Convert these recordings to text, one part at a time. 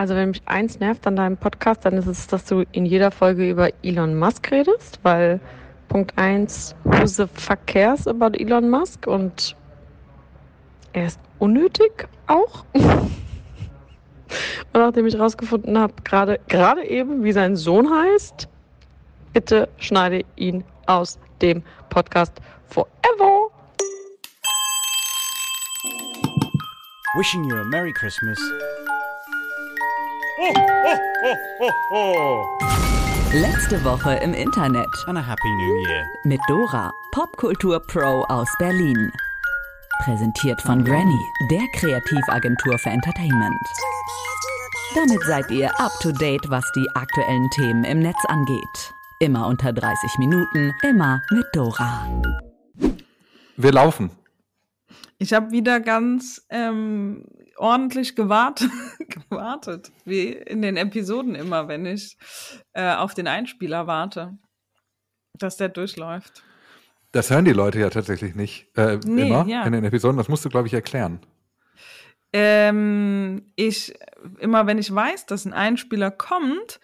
Also wenn mich eins nervt an deinem Podcast, dann ist es, dass du in jeder Folge über Elon Musk redest, weil Punkt eins, who the fuck cares about Elon Musk und er ist unnötig auch. und nachdem ich rausgefunden habe, gerade gerade eben, wie sein Sohn heißt, bitte schneide ihn aus dem Podcast forever. Wishing you a Merry Christmas. Letzte Woche im Internet And a Happy New Year. mit Dora, Popkultur Pro aus Berlin. Präsentiert von Granny, der Kreativagentur für Entertainment. Damit seid ihr up to date, was die aktuellen Themen im Netz angeht. Immer unter 30 Minuten, immer mit Dora. Wir laufen. Ich habe wieder ganz ähm, ordentlich gewartet, gewartet, wie in den Episoden immer, wenn ich äh, auf den Einspieler warte, dass der durchläuft. Das hören die Leute ja tatsächlich nicht äh, Nee, immer ja. in den Episoden. Das musst du, glaube ich, erklären. Ähm, ich, immer wenn ich weiß, dass ein Einspieler kommt,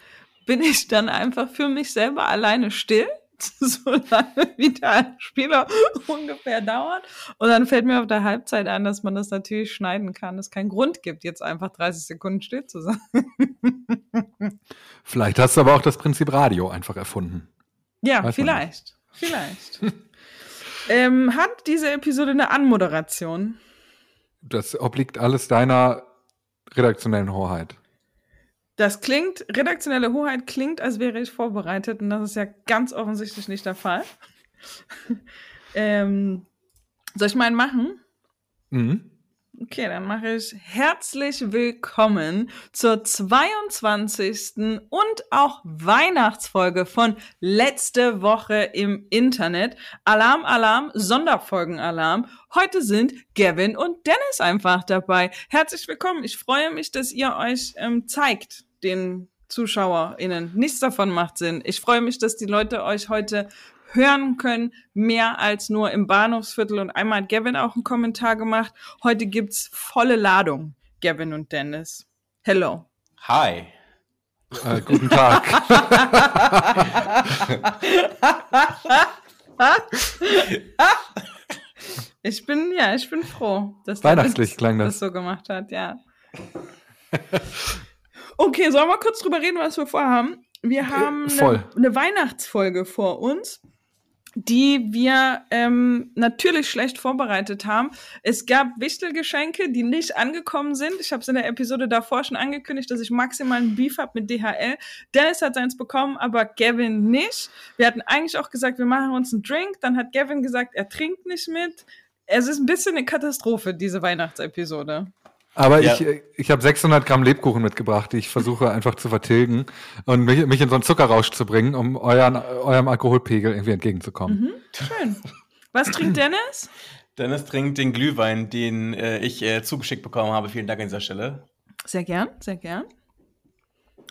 bin ich dann einfach für mich selber alleine still, solange wie der Einspieler ungefähr dauert. Und dann fällt mir auf der Halbzeit ein, dass man das natürlich schneiden kann, es keinen Grund gibt, jetzt einfach 30 Sekunden still zu sein. Vielleicht hast du aber auch das Prinzip Radio einfach erfunden. Ja, Weiß vielleicht. Vielleicht. ähm, hat diese Episode eine Anmoderation? Das obliegt alles deiner redaktionellen Hoheit. Das klingt, redaktionelle Hoheit klingt, als wäre ich vorbereitet und das ist ja ganz offensichtlich nicht der Fall. ähm, soll ich meinen machen? Mhm. Okay, dann mache ich herzlich willkommen zur 22. und auch Weihnachtsfolge von letzte Woche im Internet. Alarm, Alarm, Sonderfolgenalarm. Heute sind Gavin und Dennis einfach dabei. Herzlich willkommen. Ich freue mich, dass ihr euch ähm, zeigt, den ZuschauerInnen. Nichts davon macht Sinn. Ich freue mich, dass die Leute euch heute hören können, mehr als nur im Bahnhofsviertel. Und einmal hat Gavin auch einen Kommentar gemacht. Heute gibt's volle Ladung, Gavin und Dennis. Hello. Hi. Äh, guten Tag. Ich bin, ja, ich bin froh, dass Weihnachtlich Dennis klang das. das so gemacht hat, ja. Okay, sollen wir kurz drüber reden, was wir vorhaben? Wir haben voll. eine, eine Weihnachtsfolge vor uns, die wir ähm, natürlich schlecht vorbereitet haben. Es gab Wichtelgeschenke, die nicht angekommen sind. Ich habe es in der Episode davor schon angekündigt, dass ich maximal einen Beef habe mit DHL. Dennis hat seins bekommen, aber Gavin nicht. Wir hatten eigentlich auch gesagt, wir machen uns einen Drink. Dann hat Gavin gesagt, er trinkt nicht mit. Es ist ein bisschen eine Katastrophe, diese Weihnachtsepisode. Aber Ja. ich, äh, ich habe 600 Gramm Lebkuchen mitgebracht, die ich versuche einfach zu vertilgen und mich, mich in so einen Zuckerrausch zu bringen, um euren, eurem Alkoholpegel irgendwie entgegenzukommen. Schön. Was trinkt Dennis? Dennis trinkt den Glühwein, den äh, ich äh, zugeschickt bekommen habe. Vielen Dank an dieser Stelle. Sehr gern, sehr gern.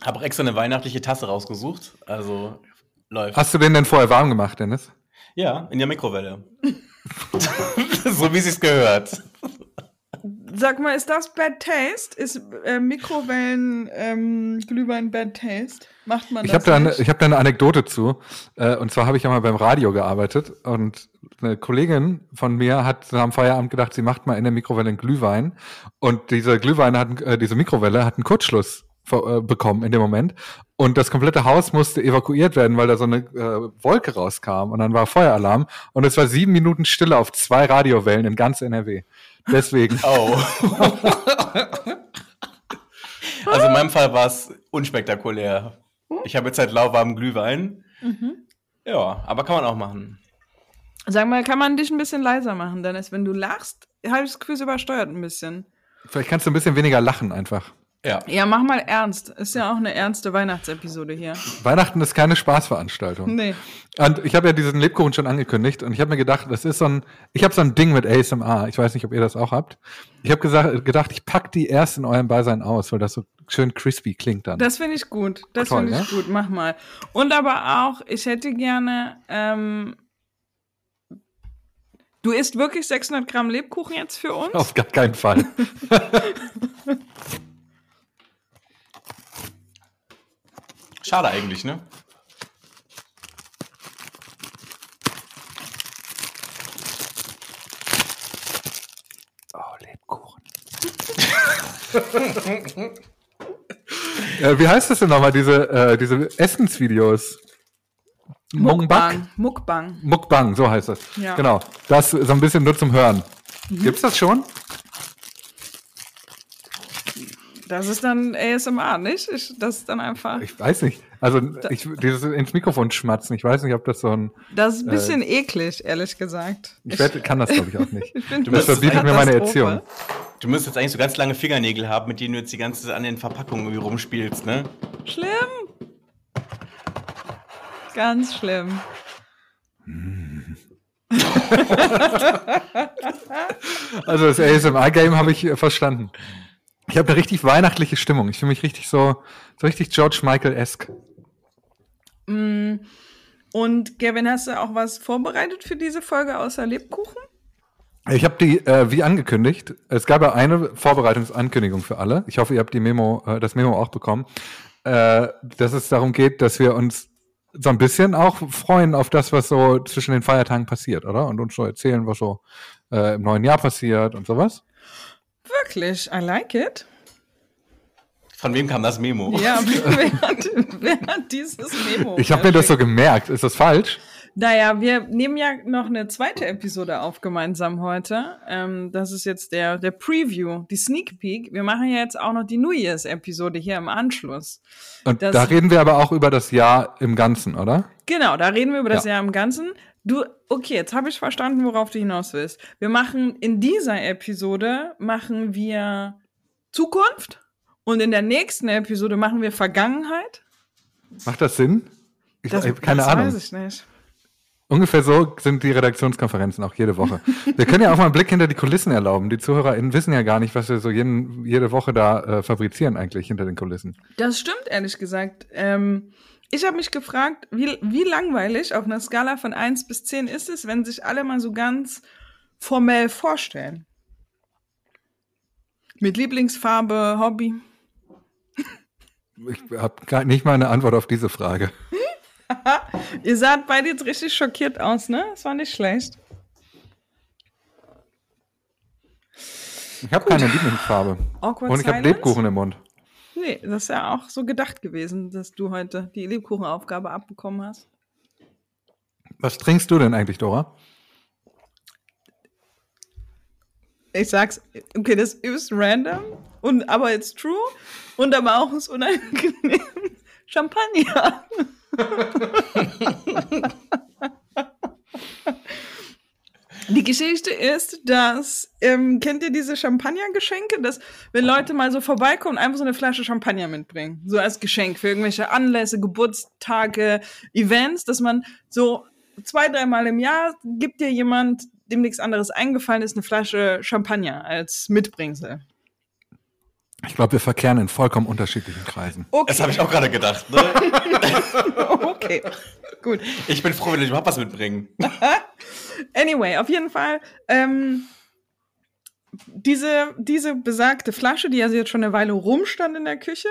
Habe auch extra eine weihnachtliche Tasse rausgesucht. Also läuft. Hast du den denn vorher warm gemacht, Dennis? Ja, in der Mikrowelle. so wie sich's gehört. Sag mal, ist das Bad Taste? Ist äh, Mikrowellen ähm, Glühwein Bad Taste? Macht man Ich das habe da, eine- ich hab da eine Anekdote zu. Äh, und zwar habe ich ja mal beim Radio gearbeitet und eine Kollegin von mir hat am Feierabend gedacht, sie macht mal in der Mikrowelle einen Glühwein. Und diese Glühwein hat, äh, diese Mikrowelle hat einen Kurzschluss äh, bekommen in dem Moment. Und das komplette Haus musste evakuiert werden, weil da so eine äh, Wolke rauskam. Und dann war Feueralarm. Und es war sieben Minuten Stille auf zwei Radiowellen in ganz NRW. Deswegen. Oh. also in meinem Fall war es unspektakulär. Ich habe jetzt halt lauwarmen Glühwein. Ja, aber kann man auch machen. Sag mal, kann man dich ein bisschen leiser machen, Dennis? Wenn du lachst, habe ich das Gefühl, es übersteuert ein bisschen. Vielleicht kannst du ein bisschen weniger lachen einfach. Ja. Ja, mach mal ernst. Ist ja auch eine ernste Weihnachtsepisode hier. Weihnachten ist keine Spaßveranstaltung. Nee. Und ich habe ja diesen Lebkuchen schon angekündigt und ich habe mir gedacht, das ist so ein, ich habe so ein Ding mit ASMR. Ich weiß nicht, ob ihr das auch habt. Ich habe gesagt, gedacht, ich pack die erst in eurem Beisein aus, weil das so schön crispy klingt dann. Das finde ich gut. Das finde ich ne? gut. Mach mal. Und aber auch, ich hätte gerne, ähm, du isst wirklich 600 Gramm Lebkuchen jetzt für uns? Auf gar keinen Fall. Schade eigentlich, ne? Oh, Lebkuchen. äh, wie heißt das denn nochmal, diese, äh, diese Essensvideos? Mukbang? Mukbang. Mukbang, so heißt das. Ja. Genau. Das so ein bisschen nur zum Hören. Gibt's das schon? Das ist dann ASMR, nicht? Ich, das ist dann einfach. Ich weiß nicht. Also ich, dieses ins Mikrofon schmatzen, ich weiß nicht, ob das so ein. Das ist ein bisschen eklig, ehrlich gesagt. Ich werd, kann das, glaube ich, auch nicht. find, das das verbietet mir meine. Erziehung. Du müsstest jetzt eigentlich so ganz lange Fingernägel haben, mit denen du jetzt die ganze Zeit an den Verpackungen irgendwie rumspielst, ne? Schlimm. Ganz schlimm. Also das ASMR-Game habe ich äh, verstanden. Ich habe eine richtig weihnachtliche Stimmung. Ich fühle mich richtig so, so richtig George Michael-esque. Und Gavin, hast du auch was vorbereitet für diese Folge außer Lebkuchen? Ich habe die, äh, wie angekündigt, es gab ja eine Vorbereitungsankündigung für alle. Ich hoffe, ihr habt die Memo, äh, das Memo auch bekommen, äh, dass es darum geht, dass wir uns so ein bisschen auch freuen auf das, was so zwischen den Feiertagen passiert, oder? Und uns so erzählen, was so äh, im neuen Jahr passiert und sowas. Wirklich, I like it. Von wem kam das Memo? Ja, wer hat, wer hat dieses Memo? Ich habe mir das so gemerkt. Ist das falsch? Naja, wir nehmen ja noch eine zweite Episode auf gemeinsam heute. Ähm, das ist jetzt der, der Preview, die Sneak Peek. Wir machen ja jetzt auch noch die New Year's-Episode hier im Anschluss. Und Das- da reden wir aber auch über das Jahr im Ganzen, oder? Genau, da reden wir über das Ja. Jahr im Ganzen. Du, okay, jetzt habe ich verstanden, worauf du hinaus willst. Wir machen in dieser Episode machen wir Zukunft und in der nächsten Episode machen wir Vergangenheit. Macht das Sinn? Ich, Das, keine das Ahnung. weiß ich nicht. Ungefähr so sind die Redaktionskonferenzen auch jede Woche. Wir können ja auch mal einen Blick hinter die Kulissen erlauben. Die ZuhörerInnen wissen ja gar nicht, was wir so jeden, jede Woche da äh, fabrizieren eigentlich hinter den Kulissen. Das stimmt, ehrlich gesagt. Ähm, ich habe mich gefragt, wie, wie langweilig auf einer Skala von 1 bis 10 ist es, wenn sich alle mal so ganz formell vorstellen. Mit Lieblingsfarbe, Hobby. Ich habe nicht mal eine Antwort auf diese Frage. Ihr saht beide jetzt richtig schockiert aus, ne? Das war nicht schlecht. Ich habe keine Lieblingsfarbe. Awkward Und ich habe? Lebkuchen im Mund. Nee, das ist ja auch so gedacht gewesen, dass du heute die Lebkuchenaufgabe abbekommen hast. Was trinkst du denn eigentlich, Dora? Ich sag's, okay, das ist random, und, aber it's true. Und aber auch ist unangenehm. Champagner. Die Geschichte ist, dass, ähm, kennt ihr diese Champagnergeschenke, dass wenn Leute mal so vorbeikommen, einfach so eine Flasche Champagner mitbringen, so als Geschenk für irgendwelche Anlässe, Geburtstage, Events, dass man so zwei, dreimal im Jahr gibt dir jemand, dem nichts anderes eingefallen ist, eine Flasche Champagner als Mitbringsel. Ich glaube, wir verkehren in vollkommen unterschiedlichen Kreisen. Okay, Das habe ich auch gerade gedacht. Ne? okay, gut. Ich bin froh, wenn ich überhaupt was mitbringen. Anyway, auf jeden Fall, ähm, diese, diese besagte Flasche, die also jetzt schon eine Weile rumstand in der Küche,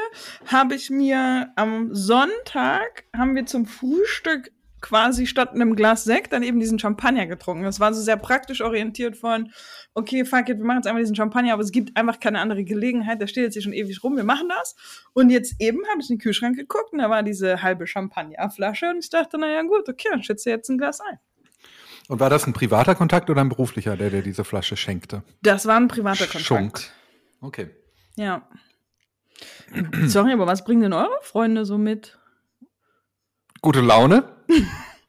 habe ich mir am Sonntag, haben wir zum Frühstück quasi statt einem Glas Sekt dann eben diesen Champagner getrunken. Das war so sehr praktisch orientiert von, okay, fuck it, wir machen jetzt einmal diesen Champagner, aber es gibt einfach keine andere Gelegenheit, der steht jetzt hier schon ewig rum, wir machen das. Und jetzt eben habe ich in den Kühlschrank geguckt und da war diese halbe Champagnerflasche und ich dachte, naja gut, okay, dann schätze jetzt ein Glas ein. Und war das ein privater Kontakt oder ein beruflicher, der dir diese Flasche schenkte? Das war ein privater Kontakt. Schunk. Okay. Ja. Sorry, aber was bringen denn eure Freunde so mit? Gute Laune?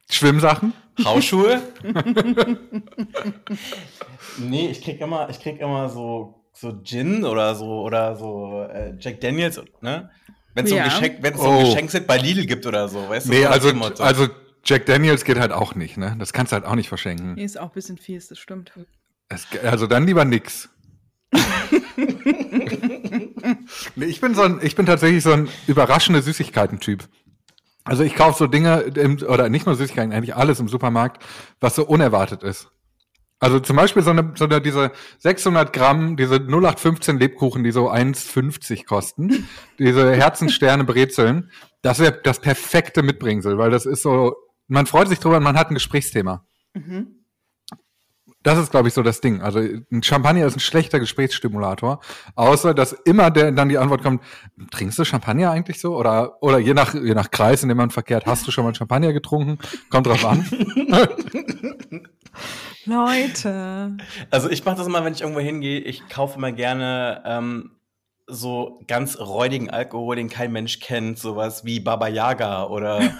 Schwimmsachen? Hausschuhe? nee, ich krieg immer, ich krieg immer so, so Gin oder so oder so äh, Jack Daniels, ne? Wenn es Ja. so ein Geschenk, wenn es so Oh. ein Geschenkset bei Lidl gibt oder so, weißt du? Nee, also, also Jack Daniels geht halt auch nicht, ne? Das kannst du halt auch nicht verschenken. Nee, ist auch ein bisschen fies, das stimmt. Es, also dann lieber nix. nee, ich bin so ein, ich bin tatsächlich so ein überraschende Süßigkeiten-Typ. Also ich kaufe so Dinge, im, oder nicht nur Süßigkeiten, eigentlich alles im Supermarkt, was so unerwartet ist. Also zum Beispiel so eine, so eine diese 600 Gramm, diese 0815 Lebkuchen, die so 1,50 kosten, diese Herzensterne Brezeln, das wäre das perfekte Mitbringsel, weil das ist so, man freut sich drüber und man hat ein Gesprächsthema. Mhm. Das ist, glaube ich, so das Ding. Also ein Champagner ist ein schlechter Gesprächsstimulator, außer dass immer der, dann die Antwort kommt, trinkst du Champagner eigentlich so? Oder, oder je nach, je nach Kreis, in dem man verkehrt, hast du schon mal Champagner getrunken? Kommt drauf an. Leute. Also ich mache das immer, wenn ich irgendwo hingehe. Ich kaufe immer gerne ähm, so ganz räudigen Alkohol, den kein Mensch kennt, sowas wie Baba Yaga oder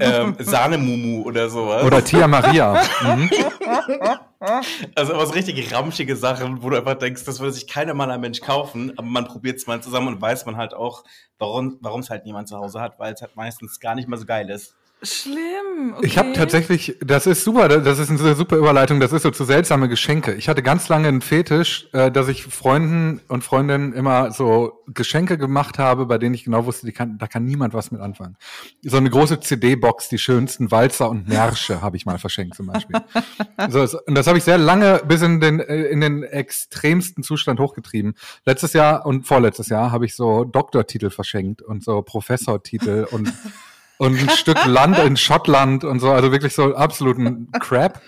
ähm, Sahnemumu oder sowas. Oder Tia Maria. Mhm. Also was richtig ramschige Sachen, wo du einfach denkst, das würde sich kein normaler Mensch kaufen, aber man probiert es mal zusammen und weiß man halt auch, warum es halt niemand zu Hause hat, weil es halt meistens gar nicht mal so geil ist. Schlimm. Okay. Ich habe tatsächlich, das ist super, das ist eine super Überleitung, das ist so zu seltsame Geschenke. Ich hatte ganz lange einen Fetisch, äh, dass ich Freunden und Freundinnen immer so Geschenke gemacht habe, bei denen ich genau wusste, die kann, da kann niemand was mit anfangen. So eine große CD-Box, die schönsten Walzer und Märsche habe ich mal verschenkt zum Beispiel. so, und das habe ich sehr lange bis in den, äh, in den extremsten Zustand hochgetrieben. Letztes Jahr und vorletztes Jahr habe ich so Doktortitel verschenkt und so Professortitel und und ein Stück Land in Schottland und so, also wirklich so absoluten Crap.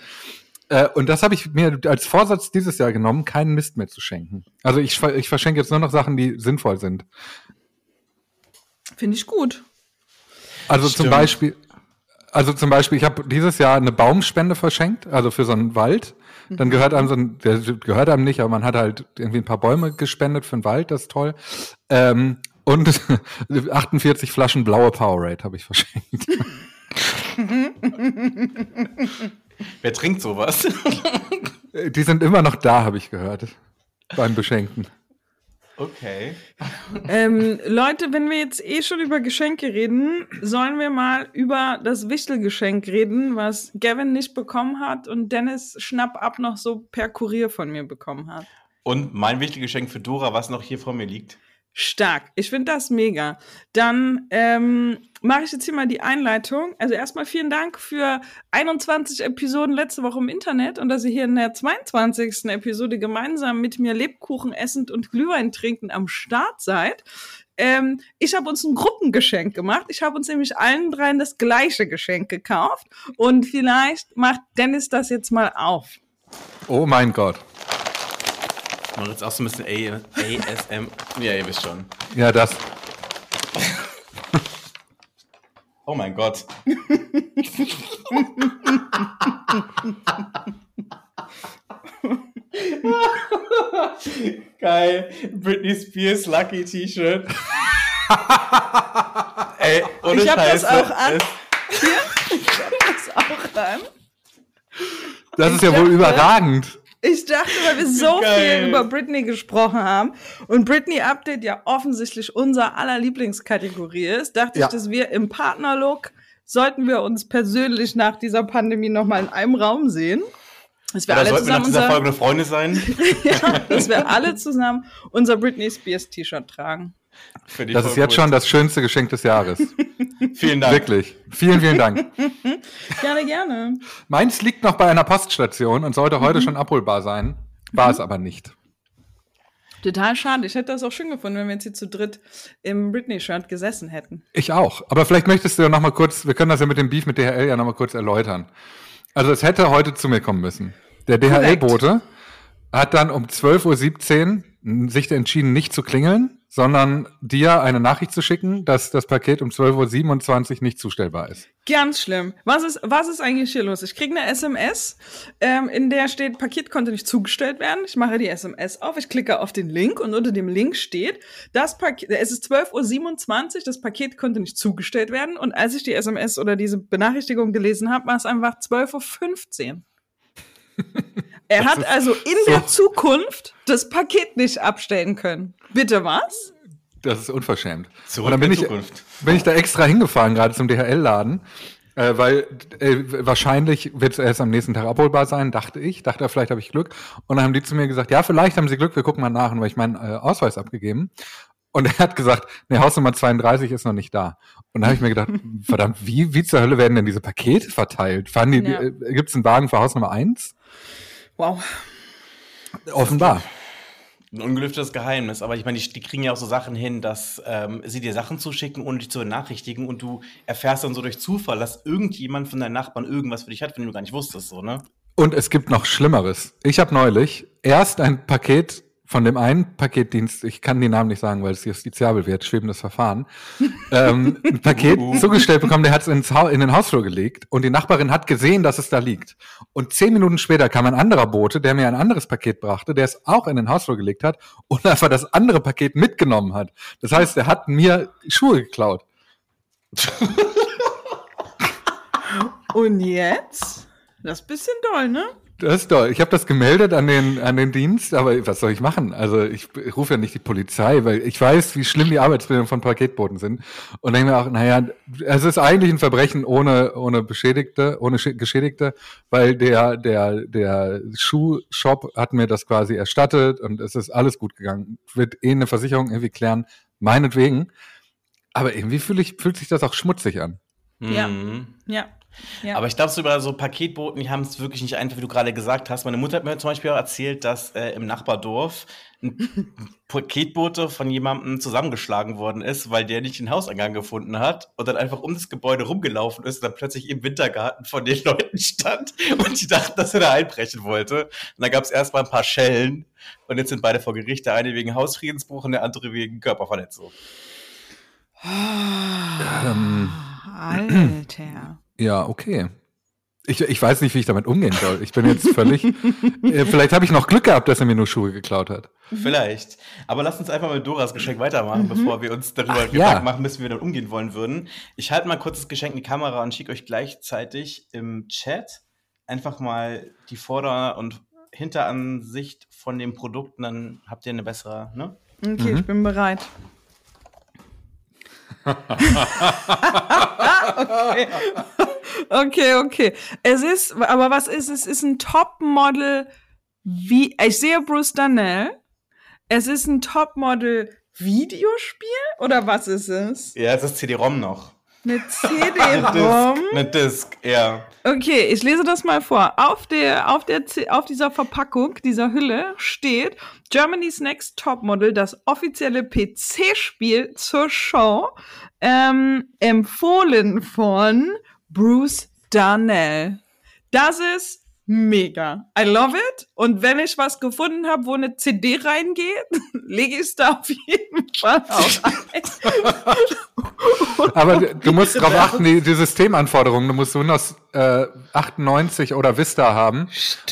Äh, und das habe ich mir als Vorsatz dieses Jahr genommen, keinen Mist mehr zu schenken. Also ich, ich verschenke jetzt nur noch Sachen, die sinnvoll sind. Finde ich gut. Also Stimmt. zum Beispiel, also zum Beispiel, ich habe dieses Jahr eine Baumspende verschenkt, also für so einen Wald. Dann gehört einem so ein, der gehört einem nicht, aber man hat halt irgendwie ein paar Bäume gespendet für einen Wald, das ist toll. Ähm, und 48 Flaschen blaue Powerade habe ich verschenkt. Wer trinkt sowas? Die sind immer noch da, habe ich gehört. Beim Beschenken. Okay. Ähm, Leute, wenn wir jetzt eh schon über Geschenke reden, sollen wir mal über das Wichtelgeschenk reden, was Gavin nicht bekommen hat und Dennis Schnapp ab noch so per Kurier von mir bekommen hat. Und mein Wichtelgeschenk für Dora, was noch hier vor mir liegt. Stark. Ich finde das mega. Dann ähm, mache ich jetzt hier mal die Einleitung. Also erstmal vielen Dank für 21 Episoden letzte Woche im Internet und dass ihr hier in der 22. Episode gemeinsam mit mir Lebkuchen essend und Glühwein trinkend am Start seid. Ähm, ich habe uns ein Gruppengeschenk gemacht. Ich habe uns nämlich allen dreien das gleiche Geschenk gekauft. Und vielleicht macht Dennis das jetzt mal auf. Oh mein Gott. Jetzt auch so ein bisschen ASM. Ja, ihr wisst schon. Ja, das. Oh mein Gott. Geil. Britney Spears Lucky T-Shirt. Ey, ohne ich hab Scheiße. das auch an. Hier, ich hab das auch an. Das ist ja wohl überragend. Ich dachte, weil wir so Geil. viel über Britney gesprochen haben und Britney Update ja offensichtlich unser aller Lieblingskategorie ist, dachte Ja. ich, dass wir im Partnerlook sollten wir uns persönlich nach dieser Pandemie noch mal in einem Raum sehen. Dass wir Oder alle sollten wir nach zusammen dieser unser, Folge eine Freunde sein? ja, dass wir alle zusammen unser Britney Spears T-Shirt tragen. Für die Das ist jetzt schon das schönste Geschenk des Jahres. Vielen Dank. Wirklich. Vielen, vielen Dank. Gerne, gerne. Meins liegt noch bei einer Poststation und sollte Mhm. heute schon abholbar sein. War es aber nicht. Total schade. Ich hätte das auch schön gefunden, wenn wir jetzt hier zu dritt im Britney-Shirt gesessen hätten. Ich auch. Aber vielleicht möchtest du ja noch mal kurz, wir können das ja mit dem Beef mit DHL ja noch mal kurz erläutern. Also es hätte heute zu mir kommen müssen. Der DHL-Bote hat dann um 12.17 Uhr sich entschieden, nicht zu klingeln, sondern dir eine Nachricht zu schicken, dass das Paket um 12.27 Uhr nicht zustellbar ist. Ganz schlimm. Was ist, was ist eigentlich hier los? Ich kriege eine SMS, ähm, in der steht, Paket konnte nicht zugestellt werden. Ich mache die SMS auf, ich klicke auf den Link und unter dem Link steht, das Paket, es ist 12.27 Uhr, das Paket konnte nicht zugestellt werden. Und als ich die SMS oder diese Benachrichtigung gelesen habe, war es einfach 12.15 Uhr. Er hat also in so- der Zukunft das Paket nicht abstellen können. Bitte was? Das ist unverschämt. Zurück und dann bin in ich, Zukunft. bin ich da extra hingefahren, gerade zum DHL-Laden, äh, weil äh, wahrscheinlich wird es erst am nächsten Tag abholbar sein, dachte ich. Dachte, vielleicht habe ich Glück. Und dann haben die zu mir gesagt, ja, vielleicht haben sie Glück, wir gucken mal nach. Und weil ich meinen äh, Ausweis abgegeben. Und er hat gesagt, nee, Hausnummer 32 ist noch nicht da. Und da habe ich mir gedacht, verdammt, wie, wie zur Hölle werden denn diese Pakete verteilt? Fahren die, Ja. äh, Gibt es einen Wagen für Hausnummer 1? Wow. Offenbar. Ein ungelüftetes Geheimnis. Aber ich meine, die, die kriegen ja auch so Sachen hin, dass ähm, sie dir Sachen zuschicken, ohne dich zu benachrichtigen. Und du erfährst dann so durch Zufall, dass irgendjemand von deinen Nachbarn irgendwas für dich hat, wenn du gar nicht wusstest, so, ne? Und es gibt noch Schlimmeres. Ich habe neulich erst ein Paket von dem einen Paketdienst, ich kann den Namen nicht sagen, weil es justiziabel wird, schwebendes Verfahren, ähm, ein Paket zugestellt bekommen, der hat es ins ha in den Hausflur gelegt und die Nachbarin hat gesehen, dass es da liegt. Und zehn Minuten später kam ein anderer Bote, der mir ein anderes Paket brachte, der es auch in den Hausflur gelegt hat und einfach das andere Paket mitgenommen hat. Das heißt, er hat mir Schuhe geklaut. Und jetzt? Das ist ein bisschen doll, ne? Das ist toll. Ich habe das gemeldet an den, an den Dienst, aber was soll ich machen? Also ich, ich rufe ja nicht die Polizei, weil ich weiß, wie schlimm die Arbeitsbedingungen von Paketboten sind. Und denke mir auch, naja, es ist eigentlich ein Verbrechen ohne, ohne Beschädigte, ohne Geschädigte, weil der, der, der Schuhshop hat mir das quasi erstattet und es ist alles gut gegangen. Wird eh eine Versicherung irgendwie klären, meinetwegen. Aber irgendwie fühl ich, fühlt sich das auch schmutzig an. Ja. Mhm. Ja. Ja. Aber ich glaube, so über so Paketboten, die haben es wirklich nicht einfach, wie du gerade gesagt hast. Meine Mutter hat mir zum Beispiel auch erzählt, dass äh, im Nachbardorf ein Paketbote von jemandem zusammengeschlagen worden ist, weil der nicht den Hauseingang gefunden hat und dann einfach um das Gebäude rumgelaufen ist und dann plötzlich im Wintergarten von den Leuten stand und die dachten, dass er da einbrechen wollte. Und dann gab es erstmal ein paar Schellen und jetzt sind beide vor Gericht, der eine wegen Hausfriedensbruch und der andere wegen Körperverletzung. Ähm, Alter. Ja, okay. Ich, ich weiß nicht, wie ich damit umgehen soll. Ich bin jetzt völlig. äh, vielleicht habe ich noch Glück gehabt, dass er mir nur Schuhe geklaut hat. Vielleicht. Aber lass uns einfach mit Doras Geschenk weitermachen, Mhm. bevor wir uns darüber Ach, Gedanken ja. machen müssen, wie wir damit umgehen wollen würden. Ich halte mal kurz das Geschenk in die Kamera und schicke euch gleichzeitig im Chat einfach mal die Vorder- und Hinteransicht von den Produkten, dann habt ihr eine bessere, ne? Okay, Mhm. ich bin bereit. okay. Okay, okay. Es ist, aber was ist es? Es ist ein Topmodel wie, ich sehe Bruce Danell. Es ist ein Topmodel Videospiel oder was ist es? Ja, es ist CD-ROM noch. Eine CD-ROM? Eine Disc, ja. Okay, ich lese das mal vor. Auf der, auf der, auf dieser Verpackung, dieser Hülle steht Germany's Next Topmodel, das offizielle PC-Spiel zur Show, ähm, empfohlen von Bruce Darnell. Das ist mega. I love it. Und wenn ich was gefunden habe, wo eine CD reingeht, lege ich es da auf jeden Fall auf. Aber du- musst darauf achten, die, die Systemanforderungen. Du musst Windows äh, 98 oder Vista haben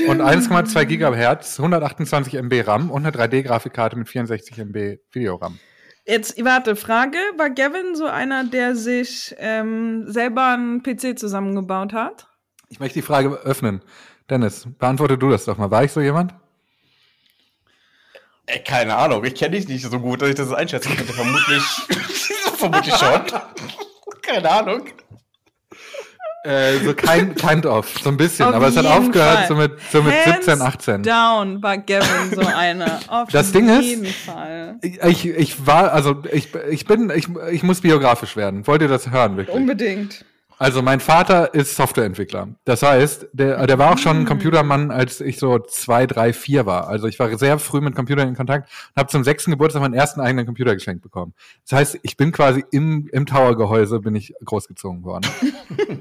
und 1,2 Gigahertz, 128 MB RAM und eine 3D-Grafikkarte mit 64 MB Videoram. Jetzt, warte, Frage, war Gavin so einer, der sich ähm, selber einen PC zusammengebaut hat? Ich möchte die Frage öffnen. Dennis, beantworte du das doch mal. War ich so jemand? Ey, keine Ahnung, ich kenne dich nicht so gut, dass ich das einschätzen könnte. Vermutlich, vermutlich schon. keine Ahnung. Äh, so kein, kind of, so ein bisschen. Auf aber es hat aufgehört Fall. so mit, so mit Hands 17, 18. Down war Gavin so einer. Auf Das Ding ist- jeden Fall. Ich, ich war, also ich, ich bin, ich, ich muss biografisch werden. Wollt ihr das hören, wirklich? Unbedingt. Also mein Vater ist Softwareentwickler. Das heißt, der, der war auch schon ein Computermann, als ich so zwei, drei, vier war. Also ich war sehr früh mit Computern in Kontakt und habe zum sechsten Geburtstag meinen ersten eigenen Computer geschenkt bekommen. Das heißt, ich bin quasi im, im Tower-Gehäuse bin ich großgezogen worden.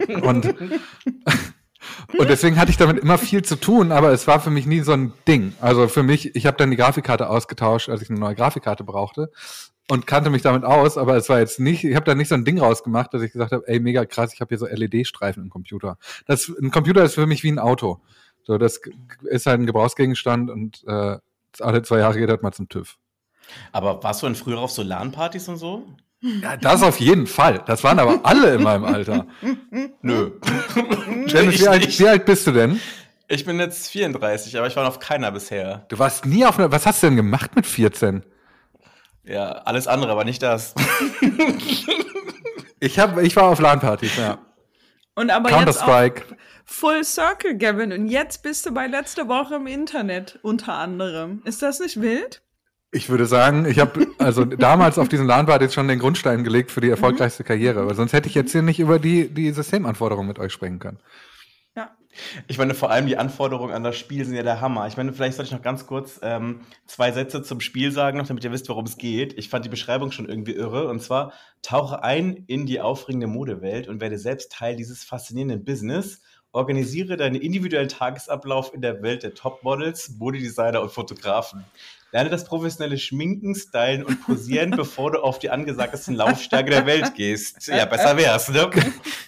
und, und deswegen hatte ich damit immer viel zu tun, aber es war für mich nie so ein Ding. Also für mich, ich habe dann die Grafikkarte ausgetauscht, als ich eine neue Grafikkarte brauchte und kannte mich damit aus, aber es war jetzt nicht, ich habe da nicht so ein Ding rausgemacht, dass ich gesagt habe, ey, mega krass, ich habe hier so LED-Streifen im Computer. Das, ein Computer ist für mich wie ein Auto. So, das ist halt ein Gebrauchsgegenstand und äh, alle zwei Jahre geht das mal zum TÜV. Aber warst du denn früher auf so LAN-Partys und so? Ja, das auf jeden Fall. Das waren aber alle in meinem Alter. Nö. Ich wie alt, wie alt bist du denn? Ich bin jetzt 34, aber ich war auf keiner bisher. Du warst nie auf einer, was hast du denn gemacht mit 14? Ja, alles andere, aber nicht das. Ich, hab, ich war auf LAN-Partys, ja. Und aber jetzt auch Counter-Strike. Full Circle, Gavin. Und jetzt bist du bei letzte Woche im Internet unter anderem. Ist das nicht wild? Ich würde sagen, ich habe also damals auf diesen LAN-Partys schon den Grundstein gelegt für die erfolgreichste Karriere. Aber sonst hätte ich jetzt hier nicht über die, die Systemanforderungen mit euch sprechen können. Ich meine, vor allem die Anforderungen an das Spiel sind ja der Hammer. Ich meine, vielleicht sollte ich noch ganz kurz ähm, zwei Sätze zum Spiel sagen, noch, damit ihr wisst, worum es geht. Ich fand die Beschreibung schon irgendwie irre. Und zwar, tauche ein in die aufregende Modewelt und werde selbst Teil dieses faszinierenden Business. Organisiere deinen individuellen Tagesablauf in der Welt der Topmodels, Modedesigner und Fotografen. Lerne das professionelle Schminken, Stylen und Posieren, bevor du auf die angesagtesten Laufstärke der Welt gehst. Ja, besser wär's, ne?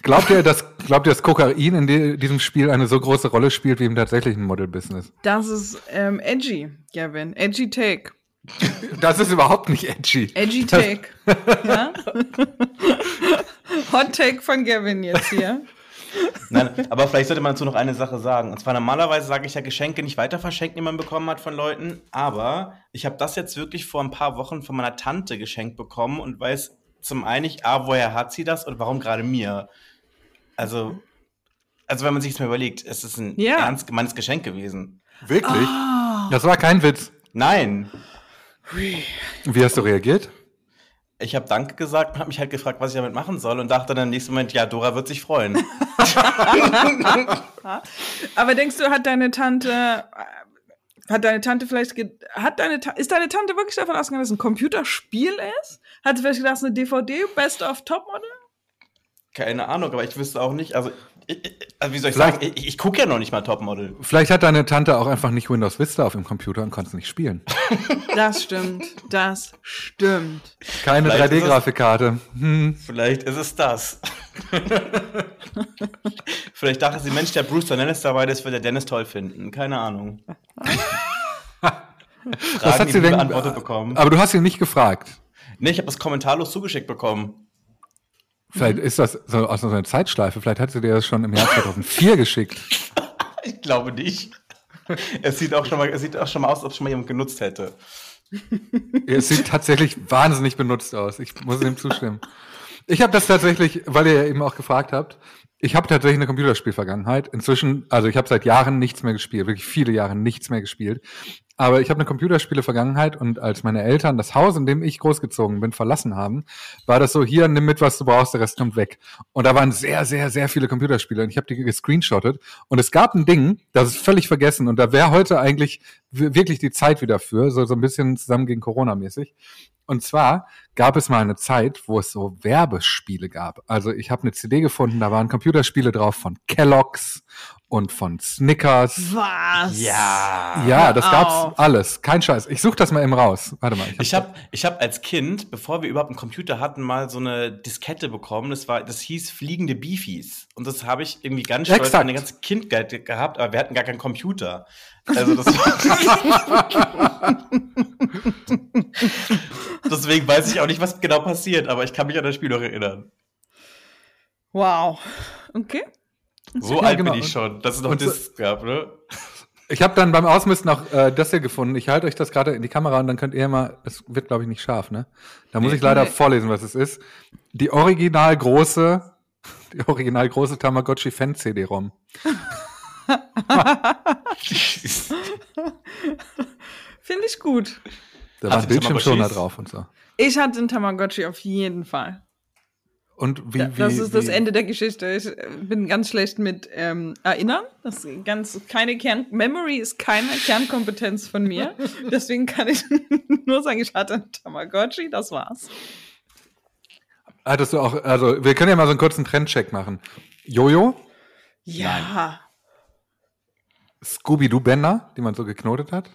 Glaubt ihr, dass, glaubt ihr, dass Kokain in die, diesem Spiel eine so große Rolle spielt wie im tatsächlichen Model-Business? Das ist ähm, edgy, Gavin. Edgy Take. Das ist überhaupt nicht edgy. Edgy Take. ja? Hot Take von Gavin jetzt hier. Nein, aber vielleicht sollte man dazu noch eine Sache sagen. Und zwar normalerweise sage ich ja Geschenke nicht weiter verschenken, die man bekommen hat von Leuten. Aber ich habe das jetzt wirklich vor ein paar Wochen von meiner Tante geschenkt bekommen und weiß zum einen nicht, A, woher hat sie das und warum gerade mir? Also, also wenn man sich das mal überlegt, es ist ein Ja. ernst gemeintes Geschenk gewesen. Wirklich? Ah. Das war kein Witz. Nein. Wie hast du reagiert? Ich habe Danke gesagt und habe mich halt gefragt, was ich damit machen soll und dachte dann im nächsten Moment, ja, Dora wird sich freuen. Aber denkst du, hat deine Tante, äh, hat deine Tante vielleicht, ge hat deine, Ta ist deine Tante wirklich davon ausgegangen, dass es ein Computerspiel ist? Hat sie vielleicht gedacht, es ist eine DVD, Best of Topmodel? Keine Ahnung, aber ich wüsste auch nicht, also, also wie soll ich Vielleicht- sagen, ich, ich gucke ja noch nicht mal Topmodel. Vielleicht hat deine Tante auch einfach nicht Windows Vista auf dem Computer und konnte es nicht spielen. Das stimmt, das stimmt. Keine Vielleicht ist es- 3D-Grafikkarte. Hm. Vielleicht ist es das. Vielleicht dachte sie, Mensch, der Bruce Dennis dabei ist, wird der Dennis toll finden. Keine Ahnung. Was Fragen, hat die sie denn? beantwortet bekommen. Aber du hast ihn nicht gefragt. Nee, ich habe das kommentarlos zugeschickt bekommen. Vielleicht ist das so aus so einer Zeitschleife. Vielleicht hat sie dir das schon im Jahr 2004 geschickt. Ich glaube nicht. Es sieht auch schon mal, es sieht auch schon mal aus, als ob es schon mal jemand genutzt hätte. Es sieht tatsächlich wahnsinnig benutzt aus. Ich muss dem zustimmen. Ich habe das tatsächlich, weil ihr ja eben auch gefragt habt, ich habe tatsächlich eine Computerspielvergangenheit. Inzwischen, also ich habe seit Jahren nichts mehr gespielt, wirklich viele Jahre nichts mehr gespielt. Aber ich habe eine Computerspiele-Vergangenheit und als meine Eltern das Haus, in dem ich großgezogen bin, verlassen haben, war das so, hier, nimm mit, was du brauchst, der Rest kommt weg. Und da waren sehr, sehr, sehr viele Computerspiele und ich habe die gescreenshottet. Und es gab ein Ding, das ist völlig vergessen und da wäre heute eigentlich wirklich die Zeit wieder für, so, so ein bisschen zusammen gegen Corona mäßig. Und zwar gab es mal eine Zeit, wo es so Werbespiele gab. Also ich habe eine CD gefunden, da waren Computerspiele drauf von Kellogg's und von Snickers. Was? Ja. Ja, das gab's alles. Kein Scheiß. Ich suche das mal eben raus. Warte mal. Ich habe ich hab als Kind, bevor wir überhaupt einen Computer hatten, mal so eine Diskette bekommen. Das, war, das hieß Fliegende Beefies. Und das habe ich irgendwie ganz stolz Exakt. meine ganze Kindheit gehabt, aber wir hatten gar keinen Computer. Also das war Deswegen weiß ich auch nicht, was genau passiert, aber ich kann mich an das Spiel noch erinnern. Wow. Okay. So Ja, alt genau. bin ich schon, dass es noch Discs gab, ne? Ich habe dann beim Ausmisten auch äh, das hier gefunden. Ich halte euch das gerade in die Kamera und dann könnt ihr mal, das wird glaube ich nicht scharf, ne? Da muss Nee. ich leider Nee. vorlesen, was es ist. Die original große, die original große Tamagotchi Fan CD-ROM. Finde ich gut. Da war ein du Bildschirmschoner Tamagotchis? drauf und so. Ich hatte einen Tamagotchi auf jeden Fall. Und wie, wie, das ist das wie- Ende der Geschichte. Ich äh, bin ganz schlecht mit ähm, Erinnern. Das ist ganz keine Kern Memory ist keine Kernkompetenz von mir. Deswegen kann ich nur sagen, ich hatte einen Tamagotchi. Das war's. Hattest du auch, also wir können ja mal so einen kurzen Trendcheck machen. Jojo, Ja. Scooby-Doo-Bänder, die man so geknotet hat.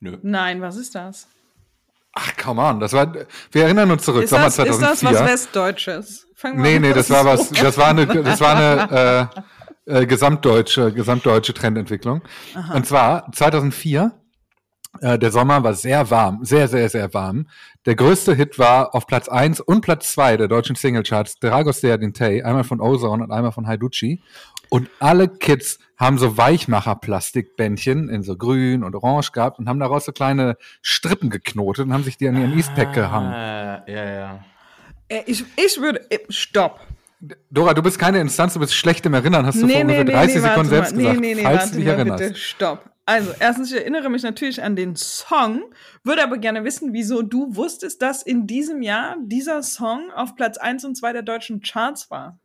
Nö. Nein, was ist das? Ach, come on, das war, wir erinnern uns zurück, Ist Sommer das, ist 2004. das was Westdeutsches? Fangen wir Nee, an, nee, das war was, so. das war eine, das war eine äh, äh, gesamtdeutsche, gesamtdeutsche Trendentwicklung. Und zwar 2004, äh, der Sommer war sehr warm, sehr, sehr, sehr warm. Der größte Hit war auf Platz 1 und Platz 2 der deutschen Singlecharts Dragos der Dintei, einmal von Ozone und einmal von Haiducci. Und alle Kids haben so Weichmacher-Plastikbändchen in so grün und orange gehabt und haben daraus so kleine Strippen geknotet und haben sich die an ihren Eastpack gehangen. Ah, ja, ja. Äh, Ich, ich würde. äh, Stopp. Dora, du bist keine Instanz, du bist schlecht im Erinnern, hast du Nee, vor nee, ungefähr nee, 30 nee, Sekunden selbst mal. gesagt, Nee, nee, nee, falls warte du dich mal erinnerst. bitte. Stopp. Also, erstens, ich erinnere mich natürlich an den Song, würde aber gerne wissen, wieso du wusstest, dass in diesem Jahr dieser Song auf Platz 1 und 2 der deutschen Charts war.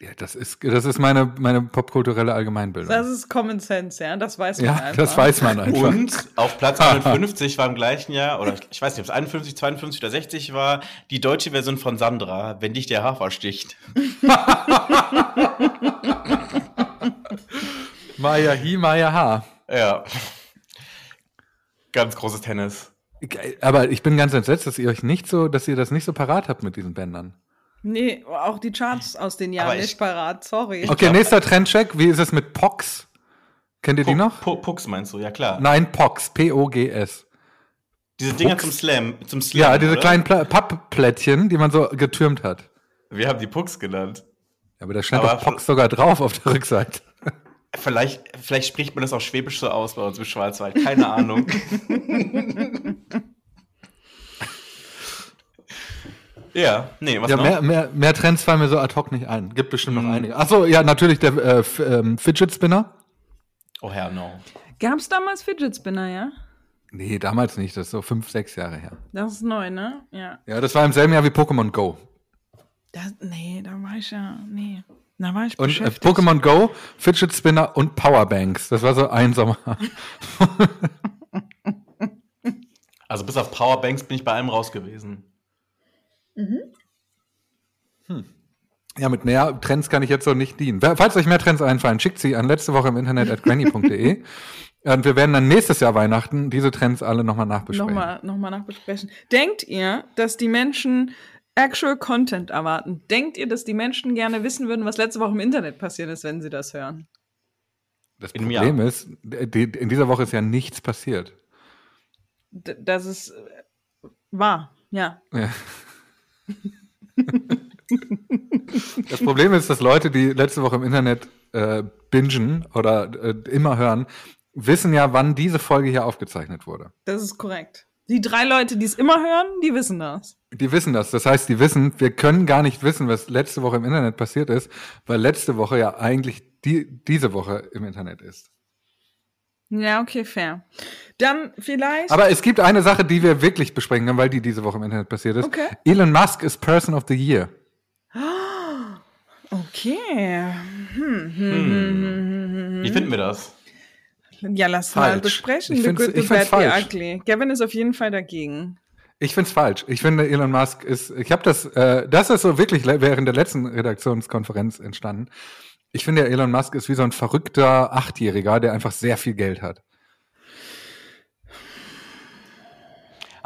Ja, das ist, das ist meine, meine popkulturelle Allgemeinbildung. Das ist Common Sense, ja. Das weiß man ja, einfach. das weiß man einfach. Und auf Platz 51 war im gleichen Jahr, oder ich weiß nicht, ob es 51, 52 oder 60 war, die deutsche Version von Sandra, wenn dich der Hafer sticht. Maya hi, Maya ha. Ja. Ganz großes Tennis. Aber ich bin ganz entsetzt, dass ihr euch nicht so, dass ihr das nicht so parat habt mit diesen Bändern. Nee, auch die Charts aus den Jahren ich- nicht parat, sorry. Okay, glaub- nächster Trendcheck. Wie ist es mit Pox? Kennt ihr die Pu- noch? Pu- Pucks meinst du, ja klar. Nein, Pox. P-O-G-S. Diese Dinger Pucks? zum Slam, zum Slam. Ja, diese oder? kleinen Pla Pappplättchen, die man so getürmt hat. Wir haben die Pucks genannt. Ja, aber da stand Aber doch Pox sogar drauf auf der Rückseite. Vielleicht, vielleicht spricht man das auch schwäbisch so aus bei uns im Schwarzwald. Keine Ahnung. ja, nee, was Ja, noch? mehr, mehr, mehr Trends fallen mir so ad hoc nicht ein. Gibt bestimmt noch einige. Achso, ja, natürlich der äh, ähm, Fidget Spinner. Oh Herr, no. Gab's damals Fidget Spinner, ja? Nee, damals nicht. Das ist so fünf, sechs Jahre her. Das ist neu, ne? Ja. Ja, das war im selben Jahr wie Pokémon Go. Das, nee, da war ich ja, nee. Da war ich Und äh. Pokémon Go, Fidget Spinner und Powerbanks. Das war so ein Sommer. Also bis auf Powerbanks bin ich bei allem raus gewesen. Ja, mit mehr Trends kann ich jetzt so nicht dienen. Falls euch mehr Trends einfallen, schickt sie an letzte Woche im Internet at granny.de. Und wir werden dann nächstes Jahr Weihnachten diese Trends alle nochmal nachbesprechen. nochmal noch mal nachbesprechen. Denkt ihr, dass die Menschen actual Content erwarten? Denkt ihr, dass die Menschen gerne wissen würden, was letzte Woche im Internet passiert ist, wenn sie das hören? Das In Problem ist, die, in dieser Woche ist ja nichts passiert. D das ist äh, wahr, ja. Ja. Das Problem ist, dass Leute, die letzte Woche im Internet äh, bingen oder äh, immer hören, wissen ja, wann diese Folge hier aufgezeichnet wurde. Das ist korrekt. Die drei Leute, die es immer hören, die wissen das. Die wissen das. Das heißt, die wissen, wir können gar nicht wissen, was letzte Woche im Internet passiert ist, weil letzte Woche ja eigentlich die, diese Woche im Internet ist. Ja, okay, fair. Dann vielleicht. Aber es gibt eine Sache, die wir wirklich besprechen können, weil die diese Woche im Internet passiert ist. Okay. Elon Musk ist Person of the Year. Okay. Hm, hm, hm, hm, Wie finden wir das? hm. Ja, lass mal Falsch. besprechen. Ich Bad, the falsch. Ugly. Gavin ist auf jeden Fall dagegen. Ich find's falsch. Ich finde, Elon Musk ist, ich habe das, äh, das ist so wirklich während der letzten Redaktionskonferenz entstanden. Ich finde, Elon Musk ist wie so ein verrückter Achtjähriger, der einfach sehr viel Geld hat.